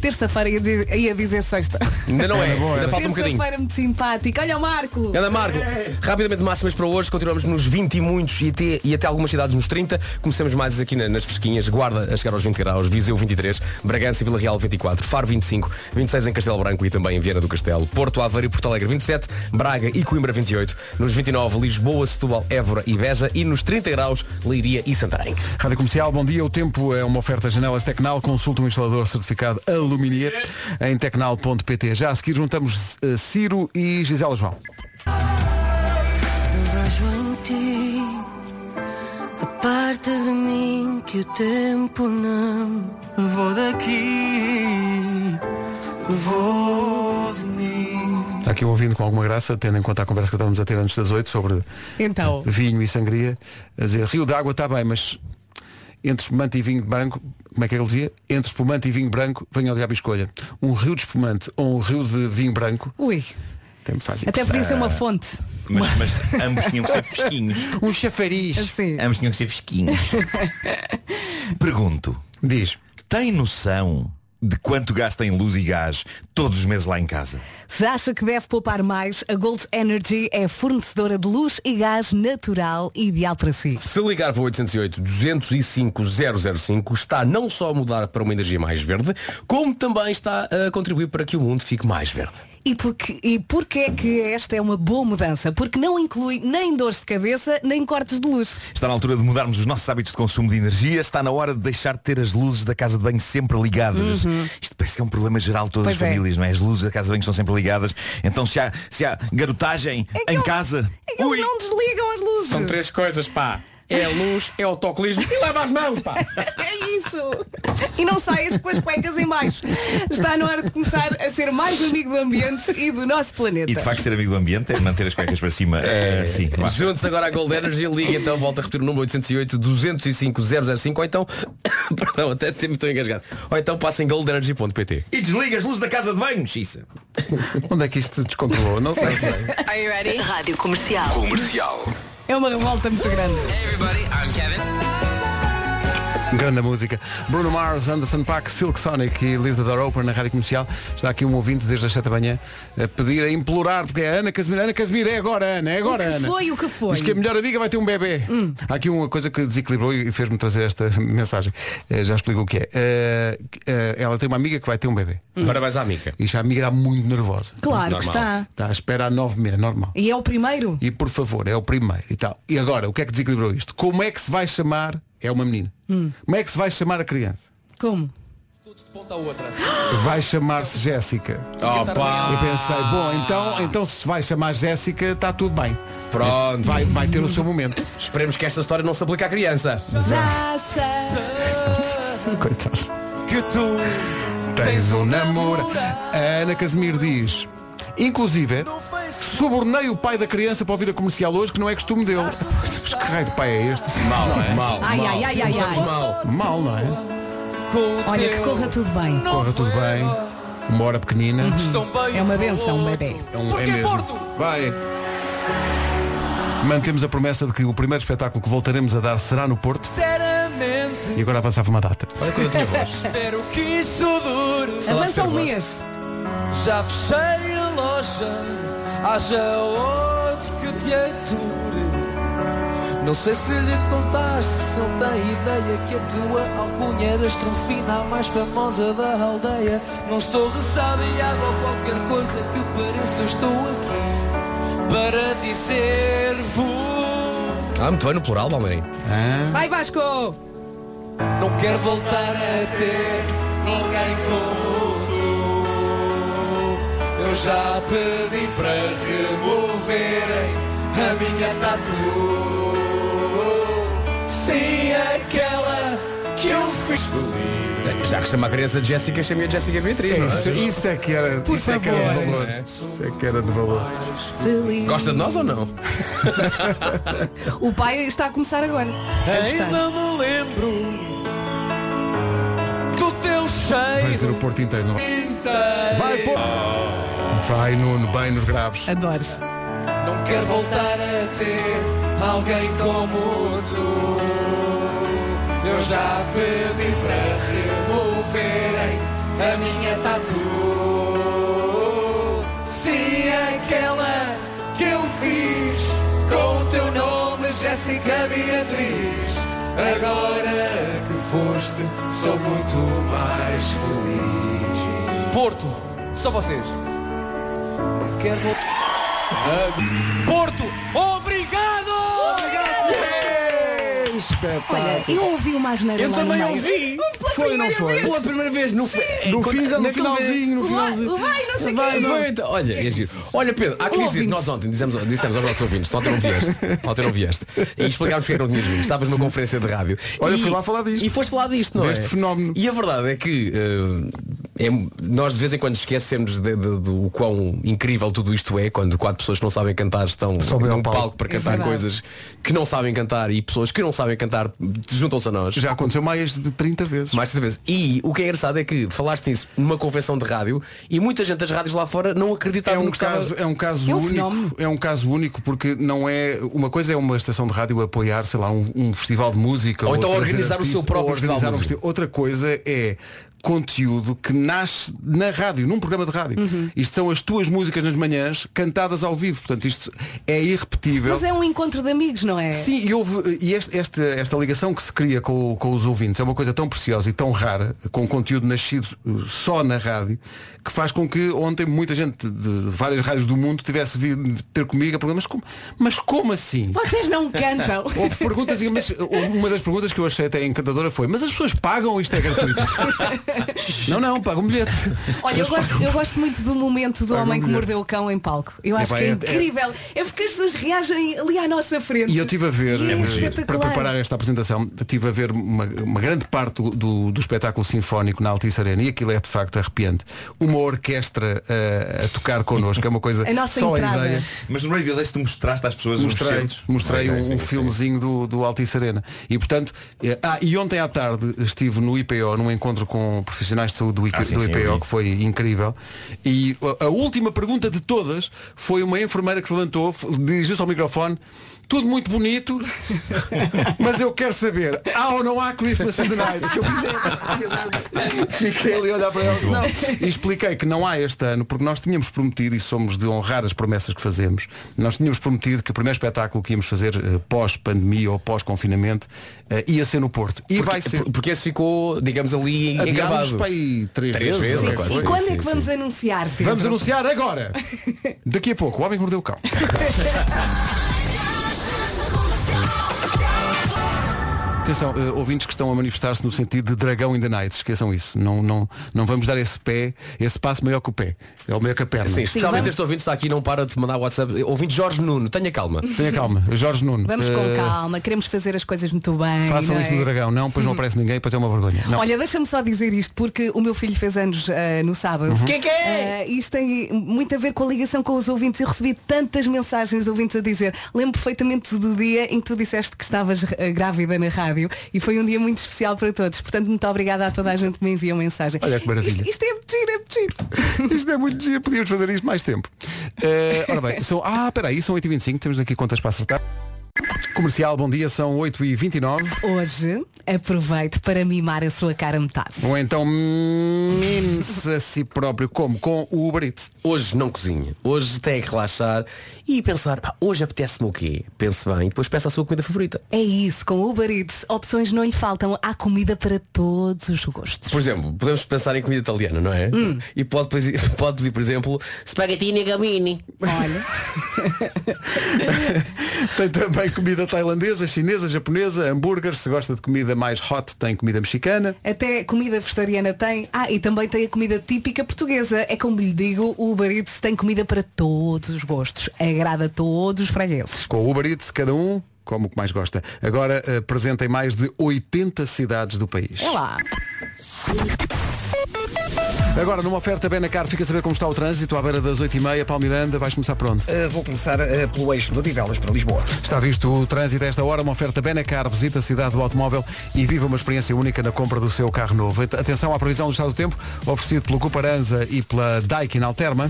terça-feira, dizer- ia dizer sexta. Ainda não é, ainda falta um bocadinho. Terça-feira muito simpática. Olha o Marco. Anda Marco, rapidamente máximas para hoje, continuamos nos 20 e muitos e até, e até algumas cidades nos 30. Comecemos mais aqui na- nas fresquinhas, Guarda a chegar aos 20 graus, Viseu 23, Bragança e Vila Real 24, Faro 25, 26 em Castelo Branco e também em Viana do Castelo, Porto Aveiro e Porto Alegre 27, Braga e Coimbra 28, nos 29 Lisboa, Setúbal, Évora e Beja e nos 30 graus Leiria e Santarém. Rádio Comercial, bom dia. O tempo é uma oferta janelas Tecnal. Consulta um instalador certificado Aluminier em tecnal.pt. Já a seguir juntamos eh, Ciro e Gisela João. Vejo em ti parte de mim que o tempo não vou daqui, vou de mim. Está aqui um ouvindo com alguma graça, tendo em conta a conversa que estávamos a ter antes das 8 sobre Então. vinho e sangria, a dizer Rio d'Água está bem, mas entre espumante e vinho branco, como é que ele dizia? Entre espumante e vinho branco, venha ao diabo e escolha. Um rio de espumante ou um rio de vinho branco, Ui. Tem faz Até podia ser uma fonte. Mas, mas ambos tinham que ser fresquinhos. Um chafariz. Assim. Ambos tinham que ser fresquinhos. Pergunto, Diz. tem noção de quanto gasta em luz e gás todos os meses lá em casa? Se acha que deve poupar mais, a Gold Energy é fornecedora de luz e gás natural ideal para si. Se ligar para o 808 205 005 está não só a mudar para uma energia mais verde, como também está a contribuir para que o mundo fique mais verde. E porque, e porque é que esta é uma boa mudança? Porque não inclui nem dores de cabeça, nem cortes de luz. Está na altura de mudarmos os nossos hábitos de consumo de energia. Está na hora de deixar de ter as luzes da casa de banho sempre ligadas. Isto parece que é um problema geral de todas Uhum. Pois as é. famílias, não é? As luzes da casa de banho estão sempre ligadas. Então se há, se há garotagem É em eles- casa. É que eles não desligam as luzes. São três coisas, pá. É a luz, é o autocolismo e leva as mãos, pá. É isso. E não saias com as cuecas em baixo. Está na hora de começar a ser mais amigo do ambiente e do nosso planeta. E de facto ser amigo do ambiente é manter as cuecas para cima. É, sim, vá. Juntos agora à Gold Energy, liga então, volta a repetir o número 808 205 005 ou então, perdão, até sempre estou engasgado. Ou então passa em goldenergy.pt. E desliga as luzes da casa de banho, Xissa. Onde é que isto se descontrolou? Não sei. Are you ready? Rádio Comercial. Comercial. É uma revolta muito grande. Grande música. Bruno Mars, Anderson Paak, Silk Sonic e Leave the Door Open na Rádio Comercial. Está aqui um ouvinte desde as 7 da manhã a pedir, a implorar, porque é Ana Casimiro. Ana Casimiro, é agora, Ana, é agora, O que Ana. foi, o que foi? Diz que a melhor amiga vai ter um bebê. Há aqui uma coisa que desequilibrou e fez-me trazer esta mensagem. Eh, já explico o que é. Eh, eh, ela tem uma amiga que vai ter um bebê. Parabéns à amiga. E já a amiga está muito nervosa. Claro que está. Está à espera há nove meses, normal. E é o primeiro? E por favor, é o primeiro e tal. E agora, o que é que desequilibrou isto? Como é que se vai chamar? É uma menina. Como é que se vai chamar a criança? Como? Ponta a outra. Vai chamar-se Jéssica. Opa! E pensei, bom, então, então se vai chamar Jéssica, está tudo bem. Pronto. Vai, vai ter o seu momento. Esperemos que esta história não se aplique à criança. Já sei. Coitado. Que tu tens um namoro. A Ana Casimiro diz, inclusive, subornei o pai da criança para ouvir a comercial hoje, que não é costume dele. Mas que raio de pai é este? Mal, não é? Mal. Ai, mal. ai, ai, ai, ai. mal. Mal, não é? Olha, que corra tudo bem. Corra tudo bem. Uma hora pequenina. É uma benção, um bebê. É, um, é mesmo. Vai. Mantemos a promessa de que o primeiro espetáculo que voltaremos a dar será no Porto. E agora avançava uma data. Olha quando eu tinha voz. Espero que isso dure. Avança um mês. Já fechei a loja, haja outro que te ature. Não sei se lhe contaste, se ele tem ideia que a tua alcunha era estrofina, a mais famosa da aldeia. Não estou ressabiado ou qualquer coisa que pareça, eu estou aqui para dizer-vos. Ah, muito bem no plural, Balmeirinho. Vai Vasco! Não quero voltar a ter ninguém como. Eu já pedi para removerem a minha tatu. Sim, aquela que eu fiz feliz. Já que chama a criança de Jéssica, chame a Jéssica Beatriz. não é? Isso, isso é que era, Por isso é que era de favor. valor. Isso é que era de valor. Gosta de nós ou não? O pai está a começar agora. a gostar. Ainda me lembro do teu Vais cheiro ter o Porto inteiro, não? inteiro. Vai, pô! Vai, Nuno, bem nos graves. Adores. Não quero voltar a ter alguém como tu. Eu já pedi para removerem a minha tatu. Sim, aquela que eu fiz com o teu nome, Jéssica Beatriz. Agora que foste, sou muito mais feliz. Porto, só vocês. Quero voltar. Porto, obrigado! Espetáculo. Olha, eu ouvi uma asneira Eu lá também ouvi. Foi ou não foi? Pela primeira vez no, é, No no finalzinho, no O vai, finalzinho. o vai, não sei o Vai, então, olha, é giro. olha Pedro, há que dizer, nós ontem dissemos, dissemos aos nossos ouvintes, ontem não vieste, ontem não vieste, e explicámos porque é que não tinhas vindo, estavas numa conferência de rádio. Olha, e, fui lá falar disto. E foste falar disto, não Deste é? fenómeno. E a verdade é que eh, é- nós de vez em quando esquecemos de- de- do quão incrível tudo isto é, quando quatro pessoas que não sabem cantar estão num palco. palco para É cantar verdade. coisas que não sabem cantar e pessoas que não sabem cantar juntam-se a nós. Já aconteceu mais de 30 vezes. Mais de vez. E o que é engraçado é que falaste nisso numa convenção de rádio e muita gente das rádios lá fora não acreditava É um no que estava- caso, é um caso É um único. fenómeno. É um caso único porque não é uma coisa é uma estação de rádio apoiar, sei lá, um, um festival de música Ou então trazer organizar o seu próprio ou festival de um música. festi- Outra coisa é conteúdo que nasce na rádio, num programa de rádio. Uhum. Isto são as tuas músicas nas manhãs cantadas ao vivo. Portanto, isto é irrepetível. Mas é um encontro de amigos, não é? Sim, e, houve, e este- esta, esta ligação que se cria com, com os ouvintes é uma coisa tão preciosa e tão rara, com conteúdo nascido só na rádio, que faz com que ontem muita gente de várias rádios do mundo tivesse vindo ter comigo a perguntar, mas como, mas como assim? Vocês não cantam. Houve perguntas, e- mas uma das perguntas que eu achei até encantadora foi, mas as pessoas pagam ou isto é gratuito? não, não, pagam um bilhete. Olha, eu gosto, eu gosto muito do momento do Paga homem um que mordeu o cão em palco. Eu acho Epá, que é é- é- incrível. É porque as pessoas reagem ali à nossa frente. E eu estive a ver, é para preparar esta apresentação, estive a ver uma, uma grande parte do, do, do espetáculo sinfónico na Altice Arena e aquilo é de facto arrepiante. Uma orquestra eh, a tocar connosco, é uma coisa A nossa só entrada. a ideia. Mas no Radio Days tu mostraste às pessoas os Mostrei, centros. mostrei Sim, um, sim, um sim. filmezinho do, do Altice Arena. E portanto, eh, ah, e ontem à tarde estive no IPO, num encontro com profissionais de saúde do, IC Ah, sim, do IPO, que foi incrível. E a, a última pergunta de todas foi uma enfermeira que se levantou, dirigiu-se ao microfone. Tudo muito bonito, mas eu quero saber, há ou não há Christmas in the Night? Se eu quiser. Fiquei ali a olhar para ela. Não. E expliquei que não há este ano, porque nós tínhamos prometido, e somos de honrar as promessas que fazemos, nós tínhamos prometido que o primeiro espetáculo que íamos fazer eh, pós-pandemia ou pós-confinamento eh, ia ser no Porto. E Porque, vai ser. por- porque esse ficou, digamos ali, Adiámos para aí três, Três vezes, ou quase. E coisa. quando sim, é que sim. vamos anunciar, Pedro? Vamos anunciar agora. Daqui a pouco, o homem que mordeu o cão. Atenção, eh, ouvintes que estão a manifestar-se no sentido de dragão in the night, esqueçam isso. Não, não, não vamos dar esse pé, esse passo maior que o pé. É o maior que a perna. Sim, especialmente este ouvinte está aqui, não para de mandar WhatsApp. Ouvinte Jorge Nuno, tenha calma. Tenha calma. Jorge Nuno. Vamos com eh, calma, queremos fazer as coisas muito bem. Façam não isto é? do dragão. Não, pois não aparece ninguém, depois é uma vergonha. Não. Olha, deixa-me só dizer isto, porque o meu filho fez anos ah, no sábado. Uhum. Que que é? Isto tem muito a ver com a ligação com os ouvintes. Eu recebi tantas mensagens de ouvintes a dizer, lembro perfeitamente do dia em que tu disseste que estavas grávida na rádio e foi um dia muito especial para todos. Portanto, muito obrigada a toda a gente que me enviou mensagem. Olha que maravilha. Isto, isto é muito giro, é muito giro. Isto é muito giro, podíamos fazer isto mais tempo. Eh, ora bem, são, ah, peraí, são 8h25, temos aqui contas para acertar. Comercial, bom dia, são 8h29. Hoje, aproveite para mimar a sua cara metade. Ou então mime-se a si próprio, como? Com o Uber Eats. Hoje não cozinha. Hoje tem que relaxar e pensar, pá, hoje apetece-me o quê? Pense bem e depois peça a sua comida favorita. É isso, com o Uber Eats, opções não lhe faltam. Há comida para todos os gostos. Por exemplo, podemos pensar em comida italiana, não é? E pode, pode pedir, por exemplo, spaghettini gamini. Olha, Tem também comida comida tailandesa, chinesa, japonesa, hambúrguer. Se gosta de comida mais hot, tem comida mexicana. Até comida vegetariana tem. Ah, e também tem a comida típica portuguesa. É como lhe digo, o Uber Eats tem comida para todos os gostos. Agrada a todos os fregueses. Com o Uber Eats, cada um como o que mais gosta. Agora eh, presente em mais de 80 cidades do país. É lá. Agora, numa oferta Benacar, fica a saber como está o trânsito à beira das 8h30. Paulo Miranda, vais começar por onde? Uh, vou começar uh, pelo eixo de Odivelas para Lisboa. Está visto o trânsito a esta hora, uma oferta Benacar, visita a cidade do automóvel e viva uma experiência única na compra do seu carro novo. Atenção à previsão do estado do tempo, oferecido pelo Cuparanza e pela Daikin Alterma.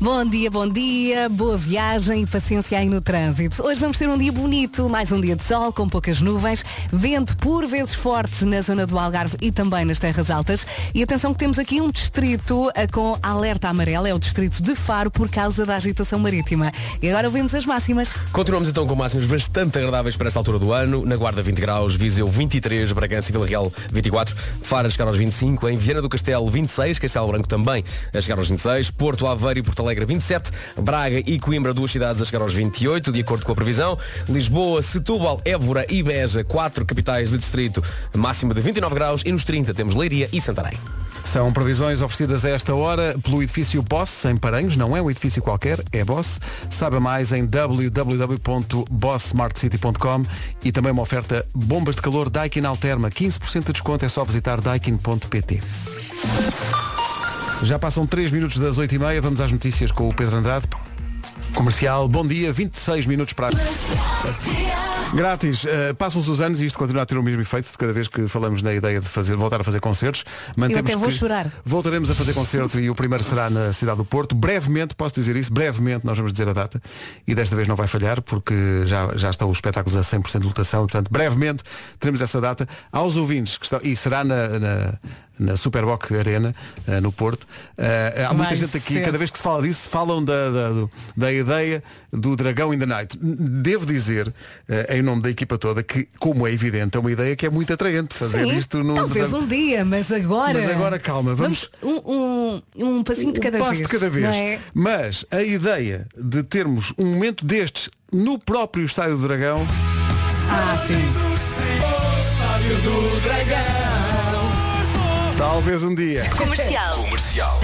Bom dia, bom dia, boa viagem e paciência aí no trânsito. Hoje vamos ter um dia bonito, mais um dia de sol com poucas nuvens, vento por vezes forte na zona do Algarve e também nas terras altas. E atenção que temos aqui um distrito eh, com alerta amarelo, é o distrito de Faro por causa da agitação marítima. E agora ouvimos as máximas. Continuamos então com máximas bastante agradáveis para esta altura do ano. Na Guarda 20 graus, Viseu 23, Bragança e Vila Real 24, Faro a chegar aos 25, em Viana do Castelo 26, Castelo Branco também a chegar aos 26, Porto Aveiro e Porto Alegre 27, Braga e Coimbra, duas cidades a chegar aos 28, de acordo com a previsão. Lisboa, Setúbal, Évora e Beja, quatro capitais de distrito, máxima de 29 graus e nos 30 temos Leiria e Santarém. São previsões oferecidas a esta hora pelo edifício Boss, em Paranhos. Não é um edifício qualquer, é Boss. Saiba mais em www.bosssmartcity.com e também uma oferta bombas de calor Daikin Alterma. 15% de desconto, é só visitar daikin.pt. Já passam 3 minutos das 8h30, vamos às notícias com o Pedro Andrade. Comercial, bom dia, 26 minutos para. Grátis, uh, passam-se os anos e isto continua a ter o mesmo efeito de cada vez que falamos na ideia de fazer, voltar a fazer concertos. Eu até vou chorar. Voltaremos a fazer concerto e o primeiro será na cidade do Porto. Brevemente, posso dizer isso, brevemente nós vamos dizer a data e desta vez não vai falhar porque já, já estão os espetáculos a 100% de lotação, portanto, brevemente teremos essa data. Aos ouvintes que estão, e será na, na na Superboc Arena, uh, no Porto. Uh, há muita Vai gente aqui, ser. cada vez que se fala disso, falam da, da, do- da ideia do Dragão in the Night. Devo dizer, uh, em nome da equipa toda, que, como é evidente, é uma ideia que é muito atraente fazer Sim, isto no. talvez um dia, mas agora. Mas agora calma, vamos- um, um, um passinho de cada um passo vez. de cada vez. não é? Mas a ideia de termos um momento destes no próprio Estádio do Dragão. Ah, sim. Talvez um dia. Comercial. Comercial.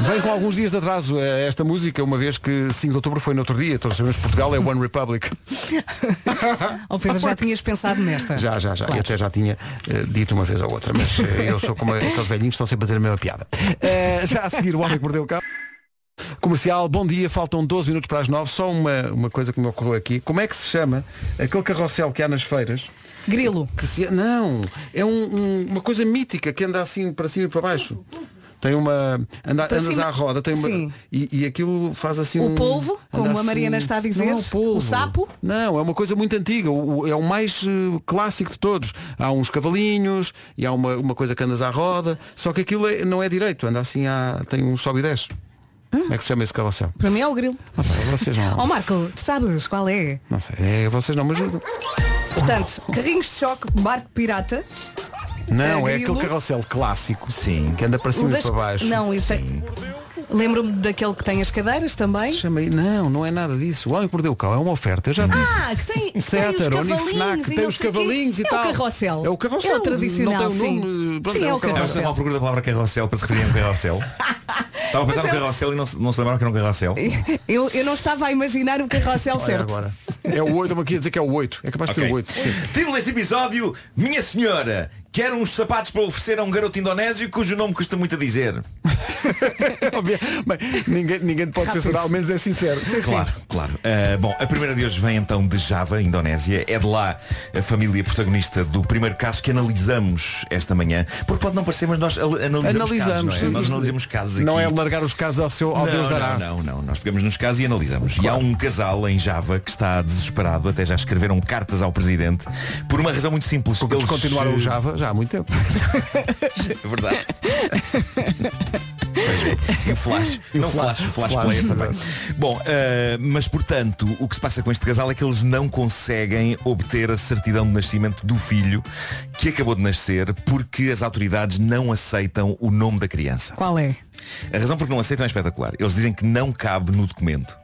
Vem com alguns dias de atraso eh, esta música, uma vez que 5 de outubro foi no outro dia, todos sabemos que Portugal é One Republic. Ó Pedro, já tinhas pensado nesta? Já, já, já. Claro. E até já tinha eh, dito uma vez ou outra, mas eh, eu sou como aqueles velhinhos que estão sempre a dizer a mesma piada. Eh, já a seguir o Homem que Mordeu o Cabo. Comercial, bom dia, faltam 12 minutos para as 9. Só uma, uma coisa que me ocorreu aqui. Como é que se chama aquele carrossel que há nas feiras? Grilo. Que se- não, é um- um- uma coisa mítica que anda assim para cima e para baixo. Tem uma. Anda, Para andas cima- à roda, tem uma. E, e aquilo faz assim O um. polvo, anda como a Mariana está a dizer, Não o polvo. o sapo. Não, é uma coisa muito antiga. o- o- é o mais eh, clássico de todos. Há uns cavalinhos e há uma, uma coisa que andas à roda. Só que aquilo é- não é direito, anda assim à, tem um sobe e desce. Como é que se chama esse carrossel? Para mim é o grilo. Ah, pá, vocês Ó não. Marco, tu sabes qual é? Não sei, é, vocês não me ajudam. Portanto, carrinhos de choque, barco pirata. Não, é grilo. aquele carrossel clássico. Sim. Que anda para cima e das- para baixo. Não, isso é. Lembro-me daquele que tem as cadeiras também. Chama aí. Não, não é nada disso. O Homem que Mordeu o Cão é uma oferta, eu já disse. Ah, que tem, que tem os cavalinhos Unifnac, e tem os cavalinhos e é tal. o carrossel. É o carrossel, É o tradicional, não tem um sim. nome, pronto, sim, é é o o Eu estava carrossel. à procura da palavra carrossel para se referir a um carrossel. Estava a pensar no Mas é- carrossel e não, se- não se lembrava que era um carrossel. Eu, eu não estava a imaginar o carrossel certo. agora. É o 8, estamos aqui a dizer que é o 8. É capaz de ser Ok. o 8. Sim. Título deste episódio, Minha Senhora, quer uns sapatos para oferecer a um garoto indonésio cujo nome custa muito a dizer. Bem, ninguém, ninguém te pode censurar, ao menos é sincero. Claro, claro. Ah, bom, a primeira de hoje vem então de Java, Indonésia. É de lá a família protagonista do primeiro caso que analisamos esta manhã. Porque pode não parecer, mas nós al- analisamos, Analisamos. casos, não é? Nós analisamos casos aqui. Não é largar os casos ao, seu, ao não, Deus dará. Não, não, não. Nós pegamos nos casos e analisamos. E há um casal em Java que está desesperado, até já escreveram cartas ao presidente, por uma razão muito simples. Porque eles continuaram o Java já há muito tempo. É verdade. E o Flash. E o não Flash, Flash, o Flash, Flash, Player também. Bom, eh, mas portanto, o que se passa com este casal é que eles não conseguem obter a certidão de nascimento do filho que acabou de nascer porque as autoridades não aceitam o nome da criança. Qual é? A razão por que não aceitam é espetacular. Eles dizem que não cabe no documento.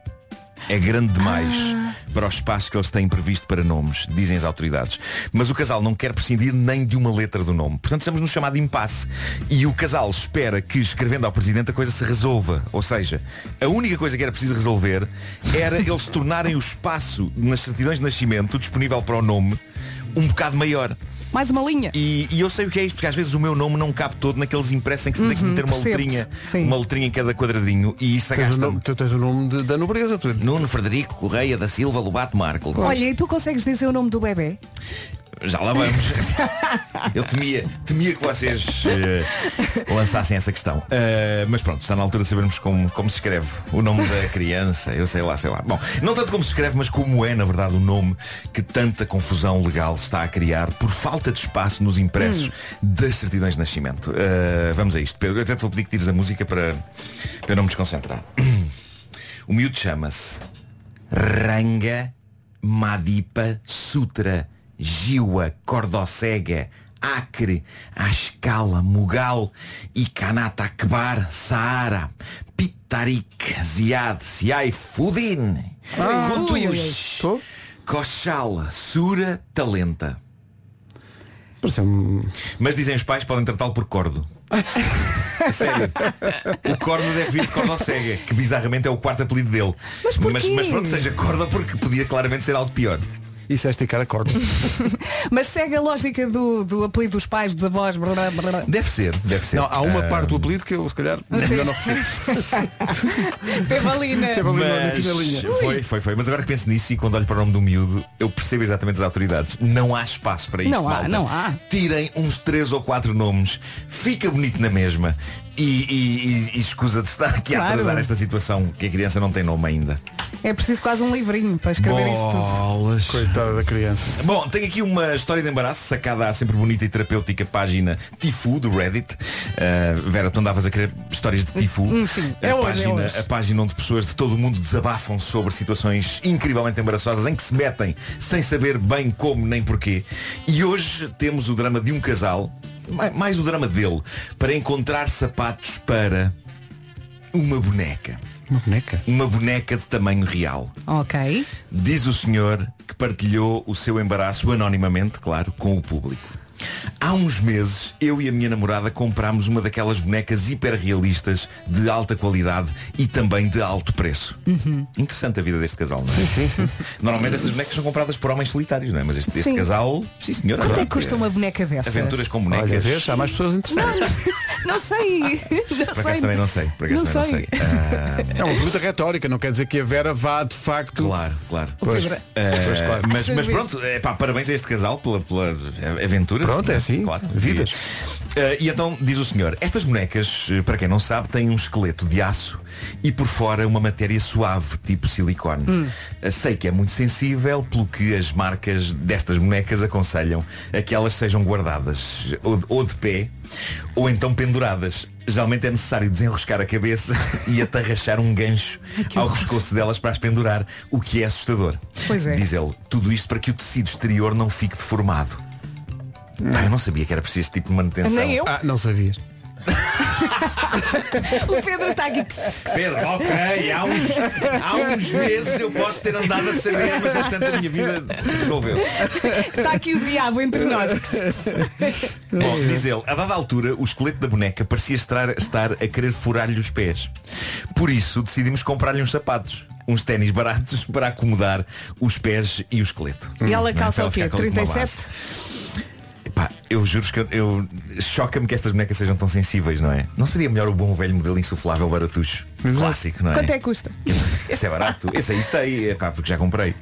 É grande demais para o espaço que eles têm previsto para nomes, dizem as autoridades. Mas o casal não quer prescindir nem de uma letra do nome. Portanto, estamos no chamado impasse. E o casal espera que, escrevendo ao Presidente, a coisa se resolva. Ou seja, a única coisa que era preciso resolver era eles tornarem o espaço nas certidões de nascimento disponível para o nome um bocado maior. Mais uma linha. E, e eu sei o que é isto, porque às vezes o meu nome não cabe todo naqueles impressos em que se tem que Uhum, meter uma letrinha, Sim. uma letrinha em cada quadradinho e isso Tens o gasta. nome- tu tens o nome de- da nobreza. Tu... Nuno Frederico Correia da Silva Lobato Marco. Olha, e tu consegues dizer o nome do bebê? Já lá vamos. Eu temia, temia que vocês eh, lançassem essa questão. Eh, mas pronto, está na altura de sabermos como, como se escreve o nome da criança. Eu sei lá, sei lá. Bom, não tanto como se escreve, mas como é, na verdade, o nome que tanta confusão legal está a criar por falta de espaço nos impressos das certidões de nascimento. Eh, vamos a isto, Pedro. Eu até te vou pedir que tires a música para, para eu não me desconcentrar. O miúdo chama-se Ranga Madipa Sutra Jiwa Cordocega Acre, Ascala, Mugal e Kanata Akbar, Saara, Pitarik, Ziad, Siai, Fudin, Ah, Kochal, Sura, Talenta. Mas dizem os pais podem tratá-lo por cordo. Sério. O corno deve vir de Cordocega, que bizarramente é o quarto apelido dele. Mas mas, mas pronto, seja corda porque podia claramente ser algo pior. Isso é esticar a corda. Mas segue a lógica do, do apelido dos pais, dos avós. Blá, blá, blá. Deve ser, deve ser. Não, há uma Ah, parte do apelido que eu se calhar melhor não Teve ali, né? Teve ali na- finalinha. foi, foi, foi. Mas agora que penso nisso e quando olho para o nome do miúdo, eu percebo exatamente as autoridades. Não há espaço para isto. Não há, malta. não há. Tirem uns três ou quatro nomes, fica bonito na mesma. E, e, e, e escusa de estar aqui a Claro. atrasar esta situação que a criança não tem nome ainda. É preciso quase um livrinho para escrever isso tudo. Bolas. Coitada da criança. Bom, tenho aqui uma história de embaraço sacada à sempre bonita e terapêutica página Tifu do Reddit. Uh, Vera, tu andavas a querer histórias de Tifu. Hum, sim. a, É hoje, é página, hoje. a página onde pessoas de todo o mundo desabafam sobre situações incrivelmente embaraçosas em que se metem sem saber bem como nem porquê. E hoje temos o drama de um casal, mais o drama dele, para encontrar sapatos para uma boneca. Uma boneca? Uma boneca de tamanho real. Ok. Diz o senhor que partilhou o seu embaraço anonimamente, claro, com o público. Há uns meses, eu e a minha namorada comprámos uma daquelas bonecas hiperrealistas de alta qualidade e também de alto preço. Uhum. Interessante a vida deste casal, não é? Normalmente essas bonecas são compradas por homens solitários, não é? Mas este, este Sim. casal, sim senhora. Quanto é que custa uma boneca dessas? Aventuras com bonecas. Olha, vês, há mais pessoas interessadas. Não sei. Não Por acaso sei. também não sei. Não também não sei. sei. Ah, É uma pergunta retórica, não quer dizer que a Vera vá de facto. Claro, claro. Pois. Pedro- Eh, Pois, claro. mas, mas pronto, é pá, parabéns a este casal pela, pela aventura. Pronto, é assim, Claro, vidas. Eh, e então diz o senhor, estas bonecas, eh, para quem não sabe, têm um esqueleto de aço e por fora uma matéria suave, tipo silicone. Hum. Eh, Sei que é muito sensível, pelo que as marcas destas bonecas aconselham a que elas sejam guardadas ou, ou de pé ou então penduradas. Geralmente é necessário desenroscar a cabeça e atarrachar um gancho que ao pescoço delas para as pendurar, o que é assustador. Pois é. Diz ele, tudo isto para que o tecido exterior não fique deformado. Pá, eu não sabia que era preciso tipo de manutenção. Nem eu. Ah, não sabias. O Pedro está aqui. Pedro, ok, há uns, há uns meses eu posso ter andado a saber, mas a minha vida resolveu. Está aqui o diabo entre nós. Bom, diz ele, a dada altura, o esqueleto da boneca parecia estar, estar a querer furar-lhe os pés. Por isso decidimos comprar-lhe uns sapatos. Uns ténis baratos para acomodar os pés e o esqueleto. E ela é? calça o quê? ficar com uma 37? Epá, eu juro que eu, eu- choca-me que estas bonecas sejam tão sensíveis, não é? Não seria melhor o bom velho modelo insuflável baratucho? Clássico, não é? Quanto é que custa? Esse é barato. Esse aí sei, epá, porque já comprei.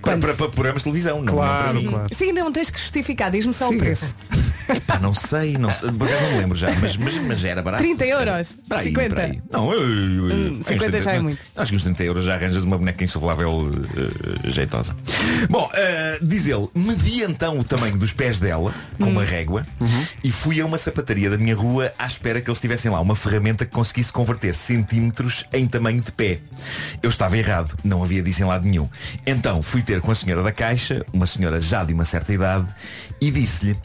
Para, para, para programas de televisão, não, não para mim. Sim, não tens que justificar, diz-me só o preço. Epá, não sei, não sei. Por acaso não me lembro já, mas, mas, mas era barato. 30 euros? Para aí, 50? para aí. Não, eu, eu, eu, Hum, uns 50 já é muito. Acho que uns 30 euros já arranjas uma boneca insuflável eh, jeitosa. Bom, eh, diz ele, medi então o tamanho dos pés dela com Hum. uma régua e fui a uma sapataria da minha rua à espera que eles tivessem lá uma ferramenta que conseguisse converter centímetros em tamanho de pé. Eu estava errado, não havia disso em lado nenhum. Então fui ter com a senhora da caixa, uma senhora já de uma certa idade, e disse-lhe,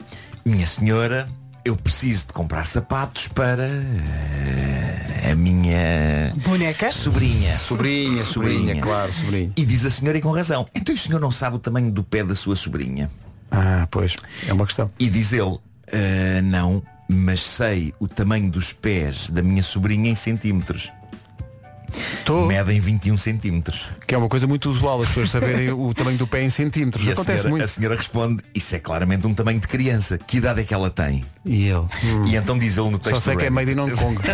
minha senhora, eu preciso de comprar sapatos para. a minha Boneca? sobrinha. Sobrinha, sobrinha, claro, sobrinha. E diz a senhora e com razão. Então o senhor não sabe o tamanho do pé da sua sobrinha? Ah, pois, é uma questão. E diz ele, "Ah, não, mas sei o tamanho dos pés da minha sobrinha em centímetros. Medem 21 centímetros. Que é uma coisa muito usual, as pessoas saberem o tamanho do pé em centímetros. E a Acontece senhora, muito. a senhora responde, isso é claramente um tamanho de criança. Que idade é que ela tem? E ele? E então diz ele no texto Só sei do que é made in Hong Kong.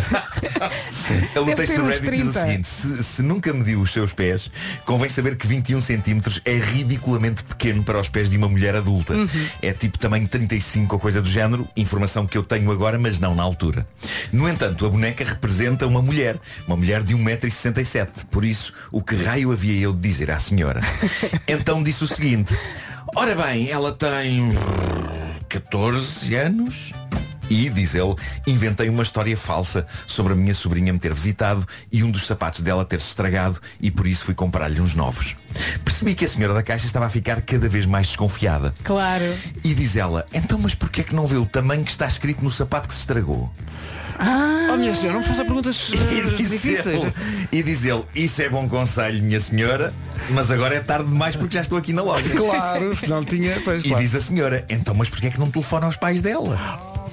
Ele no texto do Reddit diz o 30. seguinte, se, se nunca mediu os seus pés, convém saber que 21 centímetros é ridiculamente pequeno para os pés de uma mulher adulta. Uhum. É tipo tamanho 35 ou coisa do género, informação que eu tenho agora, mas não na altura. No entanto, a boneca representa uma mulher, uma mulher de 1,67m. Por isso, o que raio havia eu de dizer à senhora? Então disse o seguinte, ora bem, ela tem 14 anos? E, diz ele, inventei uma história falsa sobre a minha sobrinha me ter visitado e um dos sapatos dela ter-se estragado e por isso fui comprar-lhe uns novos. Percebi que a senhora da caixa estava a ficar cada vez mais desconfiada. Claro. E diz ela, então mas porquê é que não vê o tamanho que está escrito no sapato que se estragou? Oh minha senhora, não me faça perguntas E eh, difíceis. ele, e diz ele, isso é bom conselho, minha senhora, mas agora é tarde demais porque já estou aqui na loja. Claro, se não tinha. Pois, E claro. diz a senhora, então mas porquê é que não telefona aos pais dela?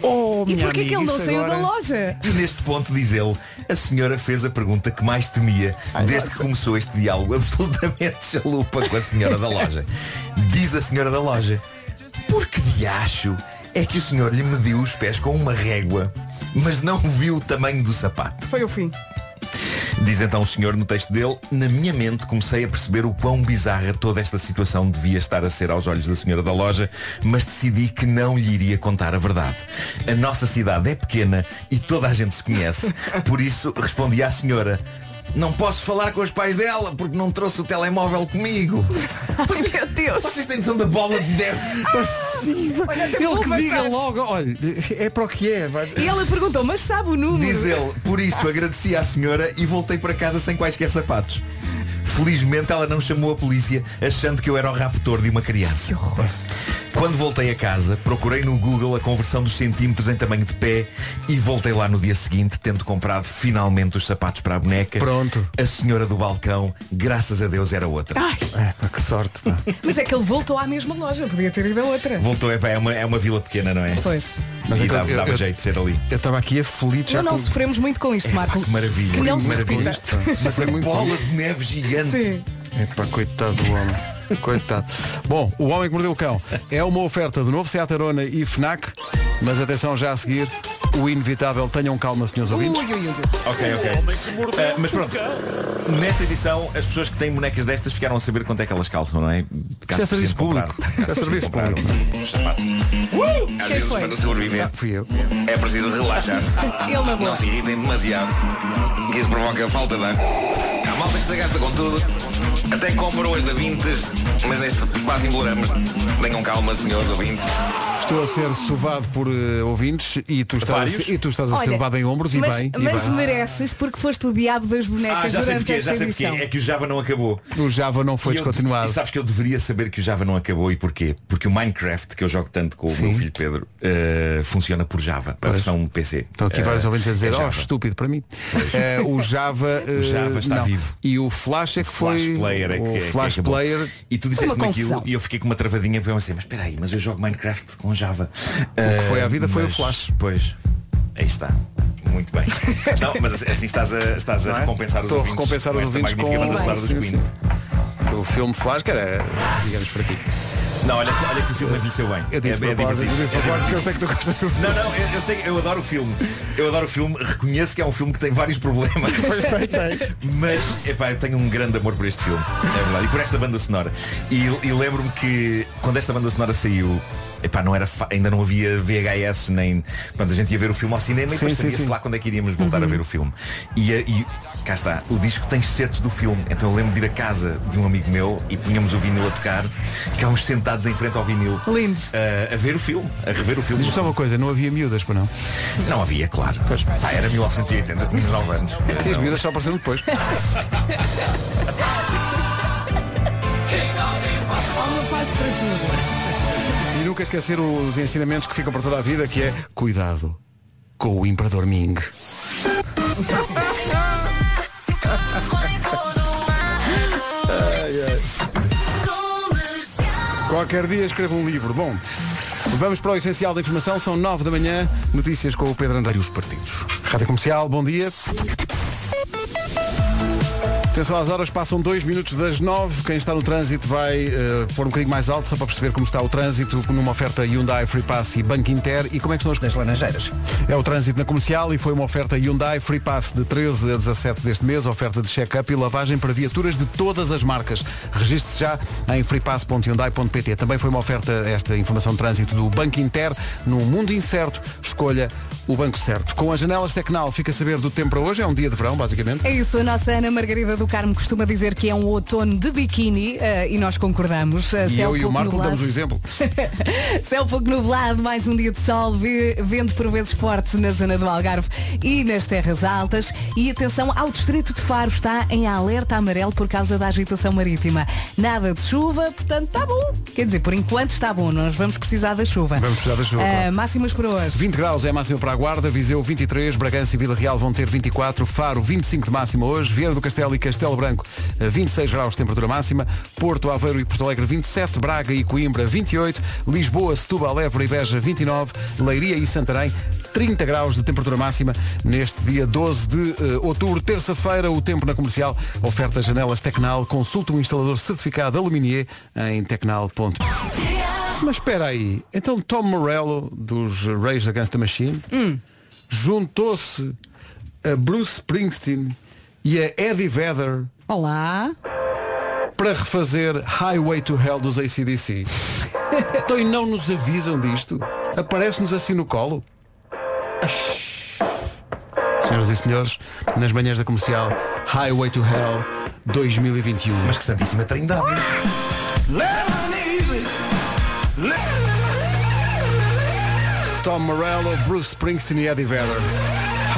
Oh, E porquê que amiga, ele não saiu agora- da loja? E neste ponto, diz ele, a senhora fez a pergunta que mais temia desde que começou este diálogo absolutamente chalupa com a senhora da loja. Diz a senhora da loja, por que diacho é que o senhor lhe mediu os pés com uma régua, mas não viu o tamanho do sapato? Foi o fim. Diz então o senhor no texto dele, na minha mente comecei a perceber o quão bizarra toda esta situação devia estar a ser aos olhos da senhora da loja, mas decidi que não lhe iria contar a verdade. A nossa cidade é pequena e toda a gente se conhece. Por isso respondi à senhora, não posso falar com os pais dela porque não trouxe o telemóvel comigo. Vocês, Meu Deus. vocês têm noção da bola de neve? Sim, Olha, ele que diga logo, olha, é para o que é. vai- E ela perguntou, mas sabe o número? Diz ele, por isso agradeci à senhora e voltei para casa sem quaisquer sapatos. Felizmente ela não chamou a polícia achando que eu era o raptor de uma criança. Quando voltei a casa, procurei no Google a conversão dos centímetros em tamanho de pé e voltei lá no dia seguinte, tendo comprado finalmente os sapatos para a boneca. Pronto. A senhora do balcão, graças a Deus, era outra. Ai, É, pá, que sorte. pá. mas é que ele voltou à mesma loja, podia ter ido a outra. Voltou, é, pá, é, uma, é uma vila pequena, não é? Pois. Mas e é que eu- dava, eu- dava eu- jeito de ser ali. Eu estava aqui aflito já Não, não com... sofremos muito com isto, Marco. Que maravilha. Que não que se maravilha. repita. Mas a muito bola de neve gigante. Sim. É para coitado do homem. Coitado. Bom, o homem que mordeu o cão é uma oferta do novo Seat Arona e FNAC, mas atenção já a seguir, o inevitável, tenham calma, senhores Ui, ouvintes. ui, ui. Ok, ok. Ah, mas pronto, nesta edição as pessoas que têm bonecas destas ficaram a saber quanto é que elas calçam, não é? Caso é serviço público. Isso é serviço público. sapatos. Às vezes foi? para sobreviver Fui eu. é preciso relaxar. Ele. Não se irritem demasiado. Que isso provoca falta de ar. Se gasta com tudo. Até compra hoje da Vintes, mas neste quase embolamos. Tenham calma, senhores ouvintes. Estou a ser sovado por eh, ouvintes e tu estás, Vários? e tu estás a ser Olha, levado em ombros mas, e bem. e mas bem. mereces porque foste o diabo das bonecas Ah, já sei durante porquê, esta já sei porquê. edição. É que o Java não acabou. O Java não foi E eu- descontinuado. E sabes que eu deveria saber que o Java não acabou e porquê? Porque o Minecraft, que eu jogo tanto com o meu filho Pedro, eh, funciona por Java, para a versão PC. Estão aqui vários Eh, ouvintes a dizer, é oh, Java. estúpido para mim. Eh, o Java, eh, Java está não. vivo. E o Flash é que Flash foi. Player é que, o é que Flash acabou. Player. E tu disseste-me aquilo e eu fiquei com uma travadinha porque eu pensei, mas espera aí, mas eu jogo Minecraft com Java. O que foi à vida foi o Flash. Pois, aí está. Muito bem. Não, mas assim estás a, estás a é? recompensar os Estou a ouvintes. recompensar com os ouvintes com- banda Sim, sim. Do filme Flash, que era, digamos, fraquinho. Não, olha, que- olha que o filme envelheceu bem. Eu disse é, é propósito, eu disse É propósito, porque eu sei que tu gostas do filme. Não, não, eu, eu sei que eu adoro o filme. Eu adoro o filme, reconheço que é um filme que tem vários problemas. Pois tem, tem. Mas epá, eu tenho um grande amor por este filme, é verdade, e por esta banda sonora. E, e lembro-me que quando esta banda sonora saiu, epá, não era fa- ainda não havia VHS nem. Pronto, a gente ia ver o filme ao cinema e Sim, depois sim, sabia-se lá quando é que iríamos voltar a ver o filme. E, e cá está, o disco tem certos do filme. Então eu lembro de ir à casa de um amigo meu e punhamos o vinil a tocar, ficávamos sentados em frente ao vinil. Lindo. A, a ver o filme, a rever o filme. Diz-me só uma coisa, não havia miúdas, para não? Não havia, claro. Pá, era 1980, tínhamos 9 anos. Sim, as miúdas só apareceram depois. Há uma fase para tudo nunca esquecer os ensinamentos que ficam para toda a vida, que é cuidado com o Imperador Ming. Qualquer dia escrevo um livro. Bom, vamos para o essencial da informação. São nove da manhã. Notícias com o Pedro André e os partidos. Rádio Comercial, bom dia. Atenção às horas, passam dois minutos das nove. Quem está no trânsito vai eh, pôr um bocadinho mais alto, só para perceber como está o trânsito, numa oferta Hyundai Free Pass e Banco Inter. E como é que estão as Das Laranjeiras. É o trânsito na comercial e foi uma oferta Hyundai Free Pass de 13 a 17 deste mês, oferta de check-up e lavagem para viaturas de todas as marcas. Registre-se já em freepass.hyundai.pt. Também foi uma oferta esta informação de trânsito do Banco Inter. Num mundo incerto, escolha o banco certo. Com as janelas Tecnal, fica a saber do tempo para hoje. É um dia de verão, basicamente. É isso, a nossa Ana Margarida do Carmo costuma dizer que é um outono de biquíni eh, e nós concordamos. Eh, E eu e o Marco nublado. damos o exemplo. Céu pouco nublado, mais um dia de sol, vento por vezes forte na zona do Algarve e nas terras altas. E atenção ao distrito de Faro, está em alerta amarelo por causa da agitação marítima. Nada de chuva, portanto está bom. Quer dizer, por enquanto está bom, nós vamos precisar da chuva. Vamos precisar da chuva, Ah, claro. Máximas para hoje. 20 graus é a máxima para a Guarda, Viseu 23, Bragança e Vila Real vão ter 24, Faro 25 de máxima hoje, Vieira do Castelo e Castelo Branco eh, 26 graus de temperatura máxima, Porto, Aveiro e Porto Alegre 27, Braga e Coimbra 28, Lisboa, Setúbal, Évora e Beja 29, Leiria e Santarém 30 graus de temperatura máxima neste dia 12 de eh, outubro, terça-feira, o tempo na comercial, oferta janelas Tecnal, consulta um instalador certificado Aluminier em tecnal.com. Mas espera aí, então Tom Morello, dos Rage Against the Machine, juntou-se a Bruce Springsteen e a Eddie Vedder Olá. para refazer Highway to Hell dos ACDC. então e não nos avisam disto? Aparece-nos assim no colo? Senhoras e senhores, nas manhãs da comercial, Highway to Hell 2021. Mas que santíssima trindade. Tom Morello, Bruce Springsteen e Eddie Vedder.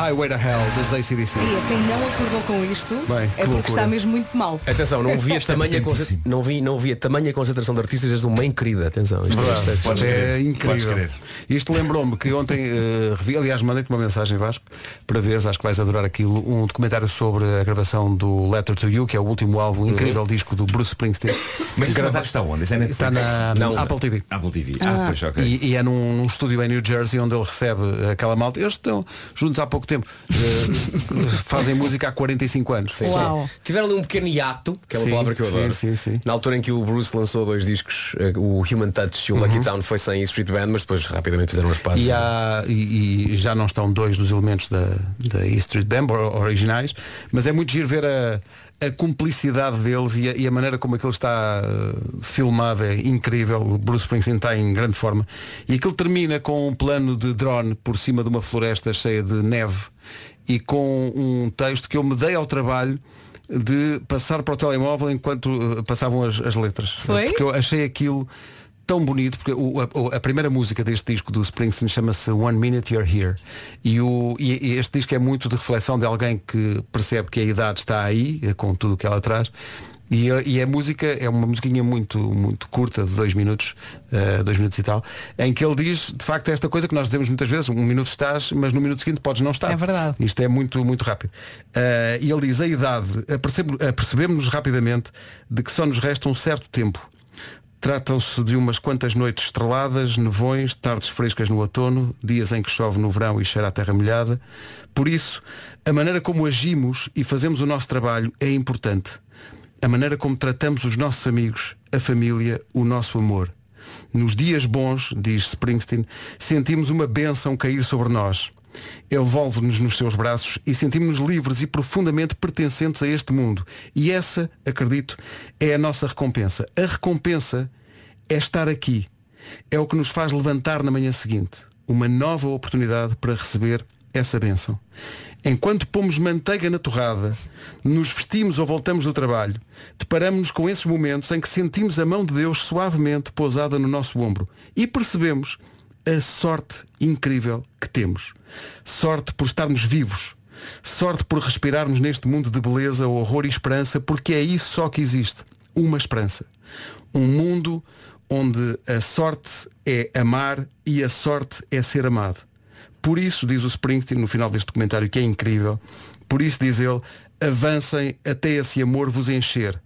Highway to Hell dos ACDC. E a quem não acordou com isto Bem, é que porque loucura. está mesmo muito mal. Atenção, não via tamanha, Potentíssimo. conce- não vi, não via tamanha concentração de artistas desde uma querida. Atenção, isto, Verdade. isto é- Podes Isto é podes incrível. Isto lembrou-me que ontem eh, revi, aliás, mandei-te uma mensagem Vasco para veres, acho que vais adorar aquilo, um documentário sobre a gravação do Letter to You, que é o último álbum, incrível disco do Bruce Springsteen. Mas esse Grava- documentário está onde? Isso é? Está na Não. Apple TV. Apple TV. Ah, pois, ok. E, e é num, num estúdio em New Jersey onde ele recebe aquela malta. Eles estão juntos há pouco tempo. Eh, fazem música há 45 anos. Sim, Uau. sim. Tiveram ali um pequeno hiato, que é uma Sim, palavra que eu adoro. sim, sim. Na altura em que o Bruce lançou dois discos, eh, o Human Touch e o Uhum. Lucky Town foi sem Street Band, mas depois rapidamente fizeram as pazes. E, há- e- e já não estão dois dos elementos da, da E Street Band or- originais, mas é muito giro ver a, a cumplicidade deles e a, e a maneira como aquilo está eh, filmado é incrível. O Bruce Springsteen está em grande forma. E aquilo termina com um plano de drone por cima de uma floresta cheia de neve e com um texto que eu me dei ao trabalho de passar para o telemóvel enquanto eh, passavam as, as letras. Foi? Porque eu achei aquilo tão bonito, porque o- a, a primeira música deste disco do Springsteen chama-se One Minute You're Here. E, o, e- este disco é muito de reflexão de alguém que percebe que a idade está aí, eh, com tudo o que ela traz. E, a- e a música é uma musiquinha muito, muito curta, de dois minutos, eh, dois minutos e tal, em que ele diz, de facto, esta coisa que nós dizemos muitas vezes, um minuto estás, mas no minuto seguinte podes não estar. É verdade. Isto é muito, muito rápido. Eh, e ele diz, a idade, apercebe- apercebemos-nos rapidamente de que só nos resta um certo tempo. Tratam-se de umas quantas noites estreladas, nevões, tardes frescas no outono, dias em que chove no verão e cheira a terra molhada. Por isso, a maneira como agimos e fazemos o nosso trabalho é importante. A maneira como tratamos os nossos amigos, a família, o nosso amor. Nos dias bons, diz Springsteen, sentimos uma bênção cair sobre nós. Envolve-nos nos seus braços e sentimos-nos livres e profundamente pertencentes a este mundo. E essa, acredito, é a nossa recompensa. A recompensa é estar aqui. É o que nos faz levantar na manhã seguinte. Uma nova oportunidade para receber essa bênção. Enquanto pomos manteiga na torrada, nos vestimos ou voltamos do trabalho, deparamos-nos com esses momentos em que sentimos a mão de Deus suavemente pousada no nosso ombro e percebemos a sorte incrível que temos. Sorte por estarmos vivos. Sorte por respirarmos neste mundo de beleza, horror e esperança, porque é isso só que existe. Uma esperança. Um mundo onde a sorte é amar e a sorte é ser amado. Por isso, diz o Springsteen no final deste documentário, que é incrível, por isso diz ele, avancem até esse amor vos encher,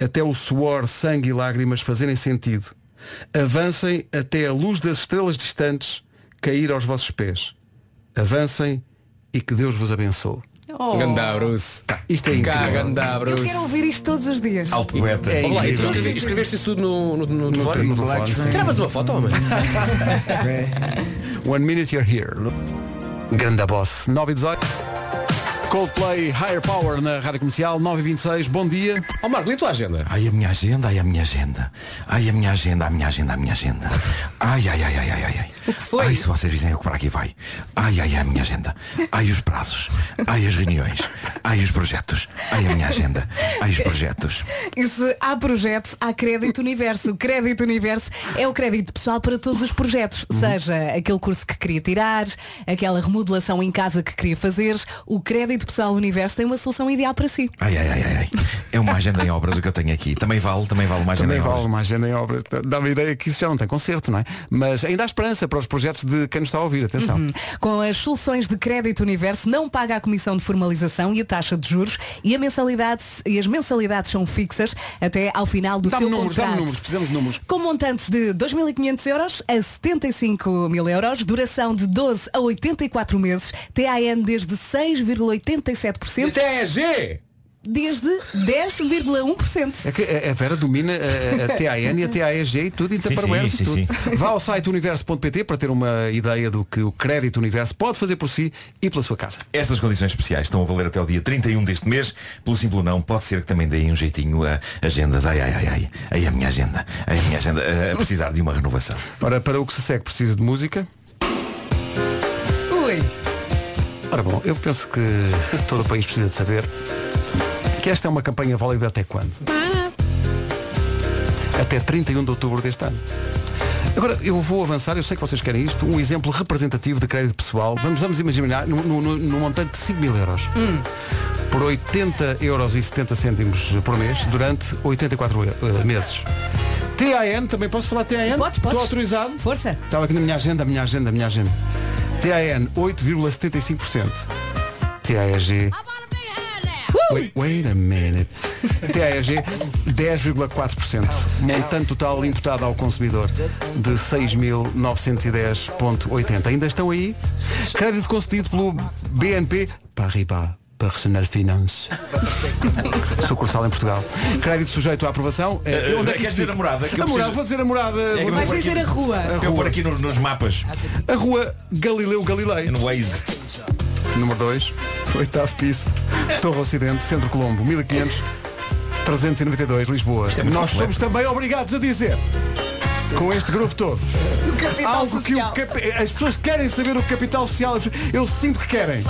até o suor, sangue e lágrimas fazerem sentido. Avancem até a luz das estrelas distantes cair aos vossos pés. Avancem e que Deus vos abençoe. Oh. Ganda, Bruce. Isto é incrível. Eu quero ouvir isto todos os dias. Alto poeta. É Olá, e tu incrível. escreve- escreveste isso tudo no, no, no, No telefone? no telefone. Tiravas uma foto, homem? One minute you're here. Grande boss. 9 e 18. Coldplay Higher Power na Rádio Comercial 9 e 26. Bom dia. Ó Marco, lê a tua agenda. Ai a minha agenda, ai a minha agenda. Ai a minha agenda, a minha agenda, a minha agenda. Ai, ai, ai, ai, ai, ai, ai. O que foi? Ai, se vocês dizem o que para aqui vai. Ai, ai, ai, a minha agenda. Ai, os prazos. Ai, as reuniões. Ai, os projetos. Ai, a minha agenda. Ai, os projetos. E se há projetos, há crédito universo. O crédito universo é o crédito pessoal para todos os projetos. Seja aquele curso que queria tirar, aquela remodelação em casa que queria fazer, o crédito pessoal universo tem uma solução ideal para si. Ai, ai, ai, ai, ai. É uma agenda em obras o que eu tenho aqui. Também vale, também vale uma agenda Também em vale obras. uma agenda em obras. Dá-me a ideia que isso já não tem concerto, não é? Mas ainda há esperança para os projetos de quem nos está a ouvir. Atenção. Uhum. Com as soluções de crédito universo não paga a comissão de formalização e a taxa de juros e, a mensalidade, e as mensalidades são fixas até ao final do Dá-me seu números, contrato. dá-me números, precisamos de números. Com montantes de 2.500 euros a 75 mil euros, duração de 12 a 84 meses, TAN desde 6,87%, TG! desde 10,1%. É que a Vera domina a, a TAN e a TAEG e tudo, e Sim, sim, e tudo. sim, Vá ao site universo.pt para ter uma ideia do que o crédito universo pode fazer por si e pela sua casa. Estas condições especiais estão a valer até o dia 31 deste mês. Pelo simples não, pode ser que também deem um jeitinho a agendas. Ai, ai, ai, ai. Ai, a minha agenda. Ai, a minha agenda a- a precisar de uma renovação. Ora, para o que se segue precisa de música. Ora bom, eu penso que todo o país precisa de saber que esta é uma campanha válida até quando? Até 31 de outubro deste ano. Agora, eu vou avançar, eu sei que vocês querem isto, um exemplo representativo de crédito pessoal. Vamos, vamos imaginar no, no, montante de 5 mil euros. Por 80 euros e 70 cêntimos por mês, durante 84 eh, meses. TAN, também posso falar TAN? Podes, podes. Estou autorizado? Força. Estava aqui na minha agenda, a minha agenda, a minha agenda. TAN 8,75%. TAEG. Wait, wait a minute. TAEG 10,4%. Montante total imputado ao consumidor de 6.910,80. Ainda estão aí? Crédito concedido pelo BNP Paribas. Personal Finance. Sucursal em Portugal. Crédito sujeito à aprovação. Eh, onde é que dizer a morada? Que eu A morada, preciso- vou dizer a morada. É que vou eu Vais vou dizer a rua. Eu por aqui nos, nos mapas. A rua Galileu Galilei. No Waze. Número 2, oitavo piso, Torre Ocidente, Centro Colombo, 1500, 392, Lisboa. é Nós completo. somos também obrigados a dizer, com este grupo todo, O capital algo que o social. as pessoas querem saber o capital social, eu sinto que querem.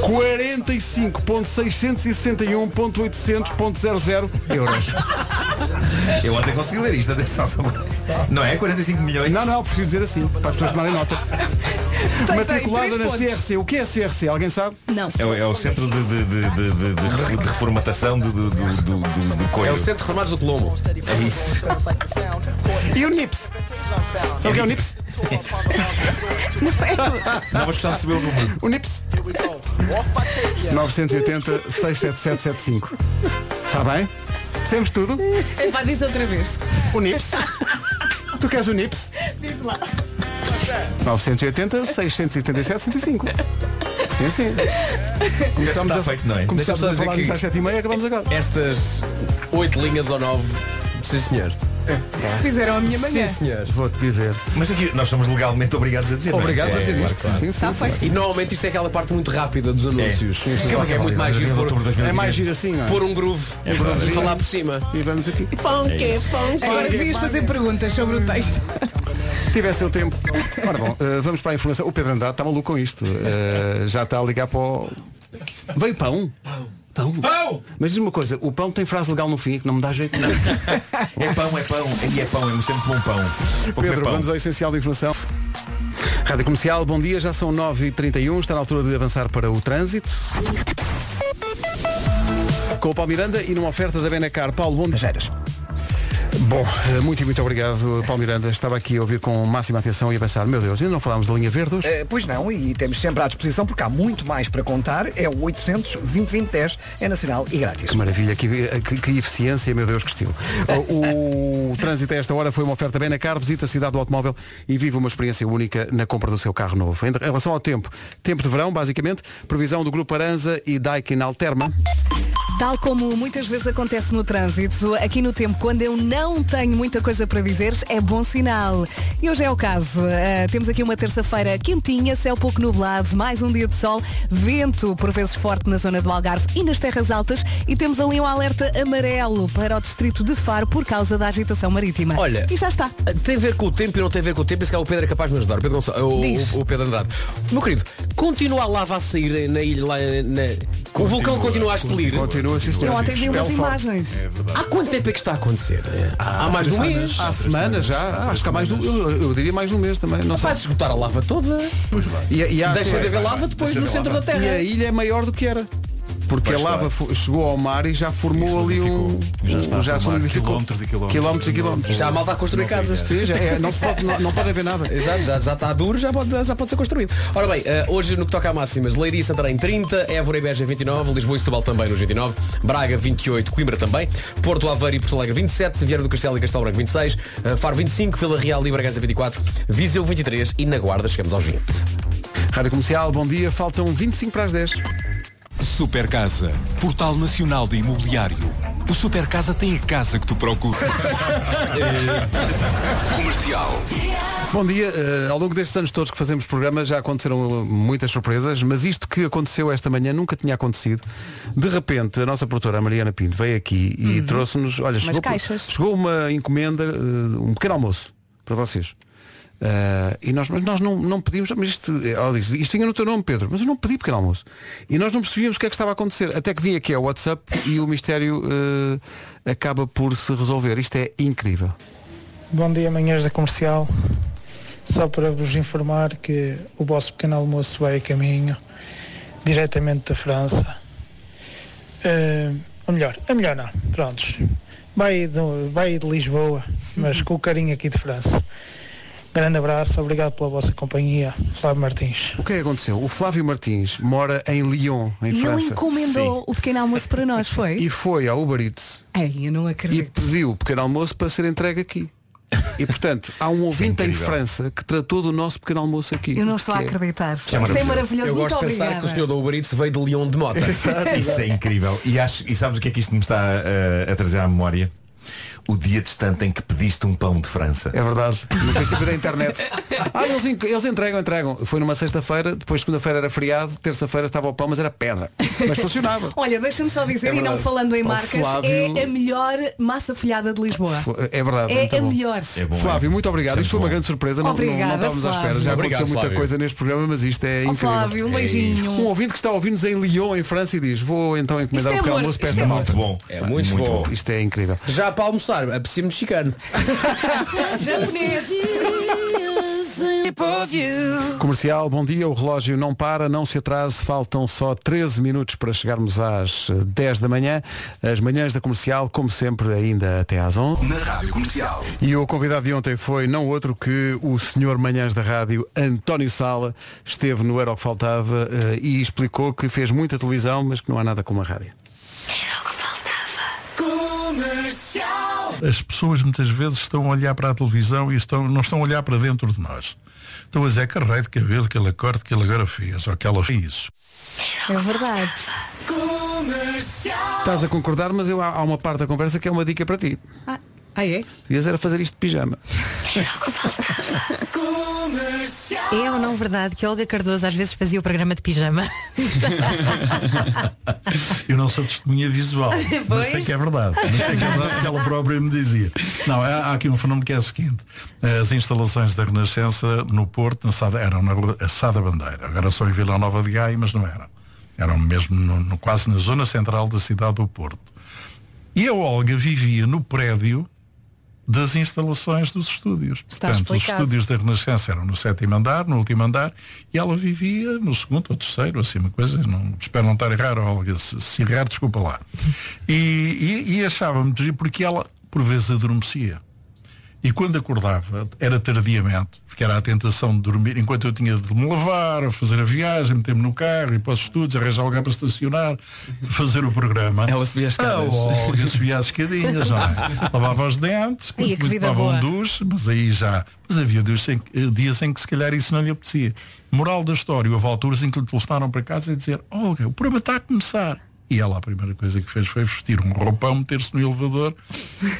45.661.800.00 euros. Eu ontem consegui ler isto, atenção. Não é? 45 milhões? Não, não, preciso dizer assim, para as pessoas tomarem nota. Matriculada três na pontos. CRC. O que é CRC? Alguém sabe? Não. É, o- é o centro de, de, de, de, de- de de reformatação do, do, do, do, do, do É coelho. o Centro de Reformados do Colombo. É isso. E o NIPS? Sabe o que é o NIPS? Não, mas gostava de saber o número. O NIPS 980 67775 Está bem? Dissemos tudo? Vai dizer outra vez. O NIPS Tu queres o NIPS? Diz lá. 980 677 75 Sim, sim Começamos Está feito, não é? Só a dizer falar que- às 7 e meia Acabamos agora Estas oito linhas ou nove. Sim, senhor. Fizeram a minha manhã. Sim, senhor. Vou-te dizer Mas aqui nós somos legalmente obrigados a dizer. não é? Obrigados a É, dizer isto. claro. Sim, sim, Está sim. feito. E normalmente isto é aquela parte muito rápida dos anúncios. Sim, sim. Só que é muito mais giro pôr, É mais giro assim, é? pôr um groove É e falar por cima. E vamos aqui Agora devias fazer perguntas sobre o texto. Tivesse o tempo Ora bom, eh, vamos para a informação O Pedro Andrade está maluco com isto Eh, Já está a ligar para o... Veio pão? Pão? Pão! Mas diz uma coisa, o pão tem frase legal no fim que não me dá jeito nenhum. É pão, é pão. E é pão, é sempre bom pão. Vou Pedro, pão. vamos ao essencial da informação. Rádio Comercial, bom dia, já são 9h31, está na altura de avançar para o trânsito. Com o Paulo Miranda e numa oferta da Benacar. Paulo, bom dia. Bom, eh, muito e muito obrigado, Paulo Miranda. Estava aqui a ouvir com máxima atenção e a pensar, meu Deus, ainda não falámos da linha verde hoje? Eh, pois não, e temos sempre à disposição, porque há muito mais para contar. É o 800 2010 é nacional e grátis. Que maravilha, que, que, que eficiência, meu Deus, que estilo. O, o trânsito a esta hora foi uma oferta bem na car, visita a cidade do automóvel e vive uma experiência única na compra do seu carro novo. Em relação ao tempo, tempo de verão, basicamente, previsão do Grupo Aranza e Daikin Alterma. Tal como muitas vezes acontece no trânsito, aqui no tempo, quando eu não tenho muita coisa para dizer, é bom sinal. E hoje é o caso. Uh, temos aqui uma terça-feira quentinha, céu pouco nublado, mais um dia de sol, vento por vezes forte na zona do Algarve e nas terras altas e temos ali um alerta amarelo para o distrito de Faro por causa da agitação marítima. Olha, e já está. Tem a ver com o tempo e não tem a ver com o tempo, esse que é o Pedro é capaz de me ajudar. O Pedro, Gonçalves, o, o, o Pedro Andrade. Meu querido, continua a lava a sair na ilha lá na... O vulcão continua a expelir. Continua, sim, senhor. Eu ontem vi umas imagens. Há quanto tempo é que está a acontecer? Há, mais de um mês. Há semanas já, Ah, acho que há mais de um, eu, eu diria mais de um mês também. Não sei. Faz esgotar a lava toda. E, e há- Deixa de haver lava depois no centro da Terra. E a ilha é maior do que era. Porque Pois a lava está. fo- chegou ao mar e já formou ali um. Já está a formar solidificou. quilómetros e quilómetros. Quilómetros e quilómetros. Já a malta a construir casas. Sim, já é, não, se pode, não, não pode haver nada. Exato, já, já está duro, já pode, já pode ser construído. Ora bem, eh, hoje no que toca a máximas, Leiria e Santarém 30, Évora e Beja 29, Lisboa e Setúbal também nos 29, Braga 28, Coimbra também, Porto Aveiro e Porto Alegre 27, Vieira do Castelo e Castelo Branco 26, eh, Faro 25, Vila Real e Bragança 24, Viseu 23 e na Guarda chegamos aos 20. Rádio Comercial, bom dia. Faltam 25 para as 10. Super Casa, Portal Nacional de Imobiliário. O Super Casa tem a casa que tu procuras. Comercial. Bom dia. Eh, ao longo destes anos todos que fazemos programa já aconteceram muitas surpresas, mas isto que aconteceu esta manhã nunca tinha acontecido. De repente, a nossa produtora a Mariana Pinto veio aqui e trouxe-nos, olha, chegou, caixas. chegou uma encomenda, eh, um pequeno almoço para vocês. Eh, e nós, mas nós não, não pedimos, mas isto, ela disse, isto vinha no teu nome, Pedro, mas eu não pedi pequeno almoço. E nós não percebíamos o que é que estava a acontecer. Até que vim aqui ao WhatsApp e o mistério eh, acaba por se resolver. Isto é incrível. Bom dia, manhãs da comercial. Só para vos informar que o vosso pequeno almoço vai a caminho diretamente da França. Eh, ou melhor, a melhor não, prontos. Vai de, vai de Lisboa, mas com o carinho aqui de França. Grande abraço, obrigado pela vossa companhia, Flávio Martins. O que é que aconteceu? O Flávio Martins mora em Lyon, em E ele França. encomendou o pequeno almoço para nós, foi? E foi ao Uber Eats Ei, eu não e acredito. pediu o pequeno almoço para ser entregue aqui. E portanto, há um ouvinte em incrível. França que tratou do nosso pequeno almoço aqui. Eu não estou a é- acreditar. é Isto é maravilhoso. maravilhoso. Eu gosto de pensar obrigada. que o senhor da Uber Eats veio de Leão de Mota. Isso é incrível. E, acho, e sabes o que é que isto me está a, a trazer à memória? O dia distante em que pediste um pão de França. É verdade, no princípio da internet. Ah, eles, eles entregam, entregam. Foi numa sexta-feira, depois segunda-feira era feriado, terça-feira estava o pão, mas era pedra. Mas funcionava. Olha, deixa-me só dizer, É e não falando em marcas, Flávio- é a melhor massa folhada de Lisboa. É verdade. É muito a bom. melhor. É bom, é? Flávio, muito obrigado. Sempre Isto foi uma grande surpresa. Não, não, não Obrigada, estávamos à espera. Flávio. Já Obrigado, aconteceu muita Flávio. coisa neste programa, mas isto é Ó incrível. Flávio, um É beijinho. Um ouvinte que está a ouvir-nos em Lyon, em França, e diz, vou então encomendar é um almoço para Isto esta É malta. muito bom. É muito bom. Isto é incrível. Já para almoçar, apetecia mexicano. Japonês. Comercial, bom dia. O relógio não para, não se atrase. Faltam só 13 minutos para chegarmos às eh, 10 da manhã. As manhãs da comercial, como sempre, ainda até às 11. Na Rádio Comercial. E o convidado de ontem foi não outro que o senhor Manhãs da Rádio, António Sala. Esteve no Era o que Faltava eh, e explicou que fez muita televisão, mas que não há nada como a rádio. As pessoas muitas vezes estão a olhar para a televisão e estão, não estão a olhar para dentro de nós. Estão a dizer que raio de cabelo, aquele corte que ele agora fez, ou que ela fez isso. É verdade. Estás a concordar, mas eu, há, há uma parte da conversa que é uma dica para ti. Ah, ah, é? Devias era fazer isto de pijama. É ou não verdade que Olga Cardoso às vezes fazia o programa de pijama? Eu não sou testemunha visual, mas Pois. sei que é verdade. Mas sei que é verdade que ela própria me dizia. Não, há, aqui um fenómeno que é o seguinte. As instalações da Renascença no Porto na Sada, eram na Sada Bandeira. Agora são em Vila Nova de Gaia, mas não eram. Eram mesmo no- no- quase na zona central da cidade do Porto. E a Olga vivia no prédio das instalações dos estúdios. Está Portanto, os explicado. estúdios da Renascença eram no sétimo andar, no último andar, e ela vivia no segundo ou terceiro, assim, uma coisa, não, espero não estar errado, Olga, se, se errar, desculpa lá. E, e, e achava muito giro porque ela por vezes adormecia. E quando acordava, era tardiamente, porque era a tentação de dormir, enquanto eu tinha de me lavar, fazer a viagem, meter-me no carro, ir para os estudos, arranjar lugar para estacionar, fazer o programa. Ela subia as escadas. Ah, subia as escadinhas, não é? Lavava os dentes, vida tomava um duche, mas aí já. Mas havia dias em, que- dias em que se calhar isso não lhe apetecia. Moral da história, houve alturas em que lhe telefonaram para casa e dizer, Olga, o programa está a começar. E ela a primeira coisa que fez foi vestir um roupão, meter-se no elevador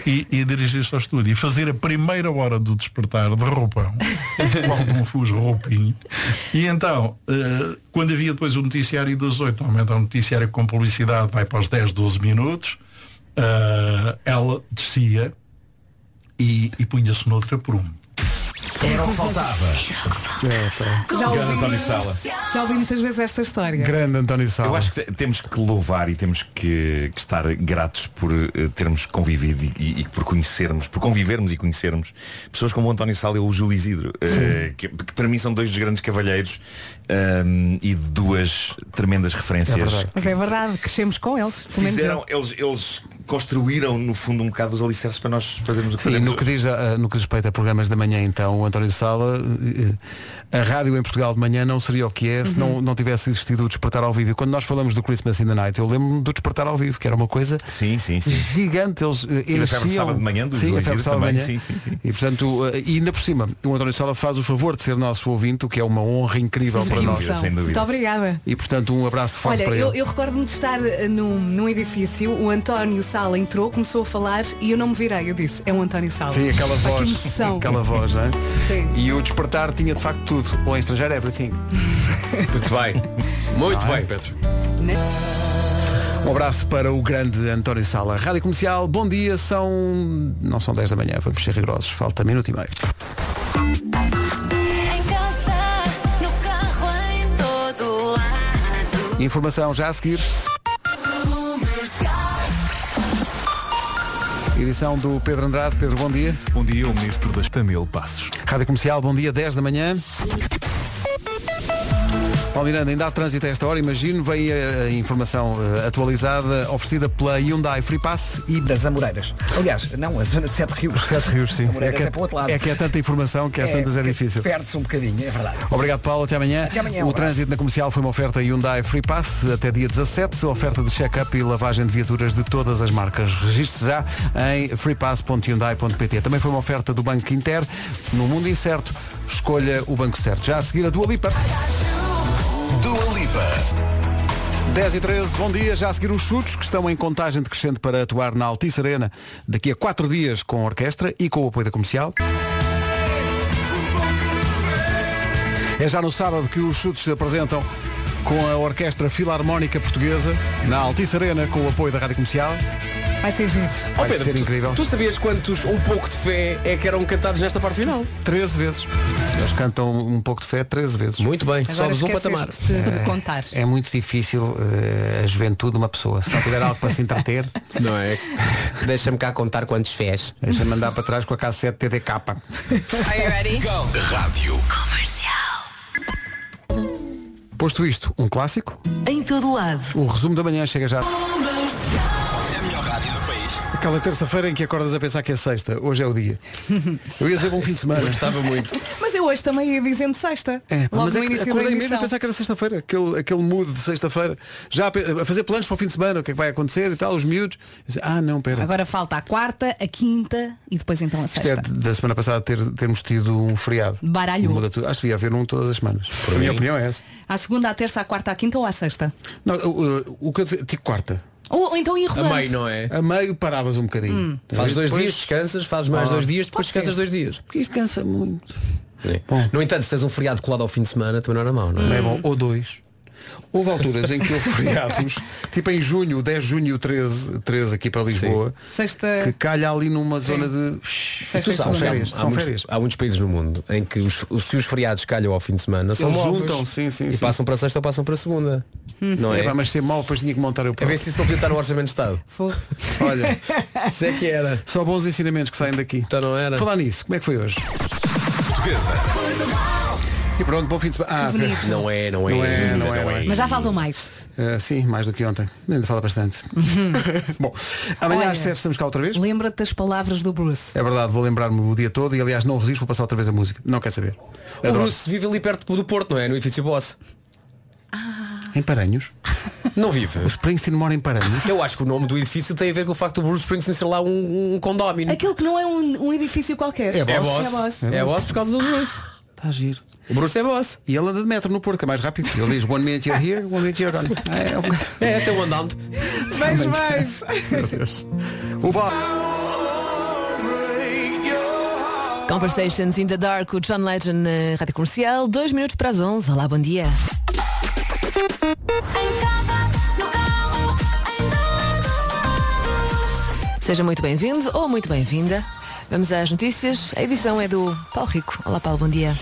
e, e dirigir-se ao estúdio. E fazer a primeira hora do despertar de roupão, qual um fuso roupinho. E então, eh, quando havia depois o noticiário das 8, normalmente é um noticiário com publicidade, vai para os 10, 12 minutos, eh, ela descia e, e punha-se noutra prumo. Era o que faltava. Já Grande ouvi, António Sala. já ouvi muitas vezes esta história. Grande António Eu Sala. acho que te- temos que louvar e temos que, que estar gratos por eh, termos convivido e, e- e por conhecermos, por convivermos e conhecermos pessoas como o António Sala e o Júlio Isidro, eh, que, que para mim são dois dos grandes cavalheiros ehm, e de duas tremendas referências. Mas é verdade, crescemos com eles. Pelo menos Fizeram, eu. eles, eles construíram no fundo um bocado os alicerces para nós fazermos o que Sim, fazemos no que, diz, a- no que diz respeito a programas da manhã, então, o António Sala, eh, a rádio em Portugal de manhã não seria o que é se não, não tivesse existido o Despertar ao Vivo. E quando nós falamos do Christmas in the Night, eu lembro-me do Despertar ao Vivo, que era uma coisa sim, sim, sim. gigante. Eles eh, E da Febre de Manhã, dos sim, de também, manhã. sim, sim, sim. E portanto, eh, e ainda por cima, o António Sala faz o favor de ser nosso ouvinte, o que é uma honra incrível para nós. sem dúvida. Muito obrigada. E portanto, um abraço forte Olha, para eu, ele. eu recordo-me de estar eh, num, num edifício, o António Sala entrou, começou a falar e eu não me virei. Eu disse, é o António Sala. Sim, aquela voz. Aquela voz, não é? Sim. E o despertar tinha de facto tudo. Ou em estrangeiro everything. Muito bem. Muito Não é? bem, Pedro. Um abraço para o grande António Sala. Rádio Comercial, bom dia, são. não são 10 da manhã, vamos ser rigorosos, falta minuto e meio. Casa, carro. Informação já a seguir. Edição do Pedro Andrade. Pedro, bom dia. Bom dia, o ministro das Tamil Passos. Rádio Comercial, bom dia, 10 da manhã. Paulo Miranda, ainda há trânsito a esta hora, imagino, vem a, informação eh, atualizada oferecida pela Hyundai Free Pass e Das Amoreiras. Aliás, não, a zona de Sete Rios. Sete Rios, sim. Amoreiras que, é para o outro lado. é que é tanta informação que às tantas é difícil. Perde-se um bocadinho, é verdade. Obrigado, Paulo. Até amanhã. Até amanhã, um o abraço. trânsito na comercial foi uma oferta Hyundai Free Pass até dia 17. Oferta de check-up e lavagem de viaturas de todas as marcas. Registre-se já em freepass.hyundai.pt. Também foi uma oferta do Banco Inter. No mundo incerto, escolha o banco certo. Já a seguir a Dua Lipa. Dua Lipa. 10 e 13, bom dia. Já a seguir os chutes que estão em contagem decrescente para atuar na Altice Arena daqui a quatro dias com a orquestra e com o apoio da comercial. É já no sábado que os chutes se apresentam com a Orquestra Filarmónica Portuguesa na Altice Arena com o apoio da Rádio Comercial. Vai ser giro. Ó Vai Pedro, ser tu- incrível. Tu sabias quantos um pouco de fé é que eram cantados nesta parte final? 13 vezes. Eles cantam um pouco de fé 13 vezes. Muito bem, Agora sobes um patamar. de, de contar. É muito difícil eh, a juventude de uma pessoa. Se não tiver algo para se entreter, Não é? Deixa-me cá contar quantos fés. deixa-me andar para trás com a cassete TDK. Are you ready? Rádio. Posto isto, um clássico. Em todo lado. O resumo da manhã chega já. Aquela terça-feira em que acordas a pensar que é sexta. Hoje é o dia. Eu ia dizer bom fim de semana. Gostava muito. Mas eu hoje também ia dizendo sexta. É, Logo mas no é que início da acordei mesmo a pensar que era sexta-feira, aquele, aquele mood de sexta-feira, já a, pe- a fazer planos para o fim de semana, o que é que vai acontecer e tal, os miúdos. Eu disse, Ah, não, pera. Agora falta a quarta, a quinta e depois então a Isto é sexta. de- da semana passada ter, termos tido um feriado. Baralhou. Muda tudo. Acho que devia haver um todas as semanas. a minha opinião é essa. À segunda, à terça, à quarta, à quinta ou à sexta? Não, o, o- o que eu devia- tipo quarta. Ou, ou então ir A meio, não é? A meio paravas um bocadinho. Fazes dois Depois- dias, descansas, fazes mais Ah. dois dias, depois Pode descansas ser. dois dias. Porque isto cansa muito. É. No entanto, se tens um feriado colado ao fim de semana, também não era mau, não Não é? é bom. Ou dois. Houve alturas em que houve feriados, tipo em junho, o 10 de junho e o 13, 13 aqui para Lisboa, Sexta. que calha ali numa zona de. Sexta segunda. férias, há, são muitos, férias. há muitos países no mundo em que os, os- se os feriados calham ao fim de semana são Eles juntam, sim, sim, e sim. passam para sexta ou passam para segunda. Não é? É, pá, mas ser mal, depois tinha que montar eu A ver próprio. se isso não podia estar no orçamento de Estado. Olha, Isso é que era. só bons ensinamentos que saem daqui. Então não era. Falar nisso, como é que foi hoje? Portuguesa. E pronto, bom fim de semana. Ah, bonito. Não é, não é. Não é, não é, não é. Mas já faltam mais. Ah, sim, mais do que ontem. Ainda fala bastante. Bom, amanhã Olha. às 7 estamos cá outra vez. Lembra-te das palavras do Bruce. É verdade, vou lembrar-me o dia todo e aliás não resisto, vou passar outra vez a música. Não quer saber. O Adoro. Bruce vive ali perto do Porto, não é? No edifício Boss. Em Paranhos. Não vive. O Springsteen mora em Paranhos. Eu acho que o nome do edifício tem a ver com o facto do Bruce Springsteen ser lá um, um condómino. Aquilo que não é um, um edifício qualquer. É É boss. boss. É boss. É boss por causa do Bruce. Está a giro. O Bruce é boss. E ele anda de metro no Porto, que é mais rápido. Ele diz one minute you're here, one minute you're gone. É, ok. É, tem um andante. Mas, mas. Meu Deus. O Bob. Conversations in the Dark, o John Legend na Rádio Comercial, dois minutos para as 11. Olá, bom dia. Seja muito bem-vindo ou muito bem-vinda. Vamos às notícias. A edição é do Paulo Rico. Olá, Paulo, bom dia.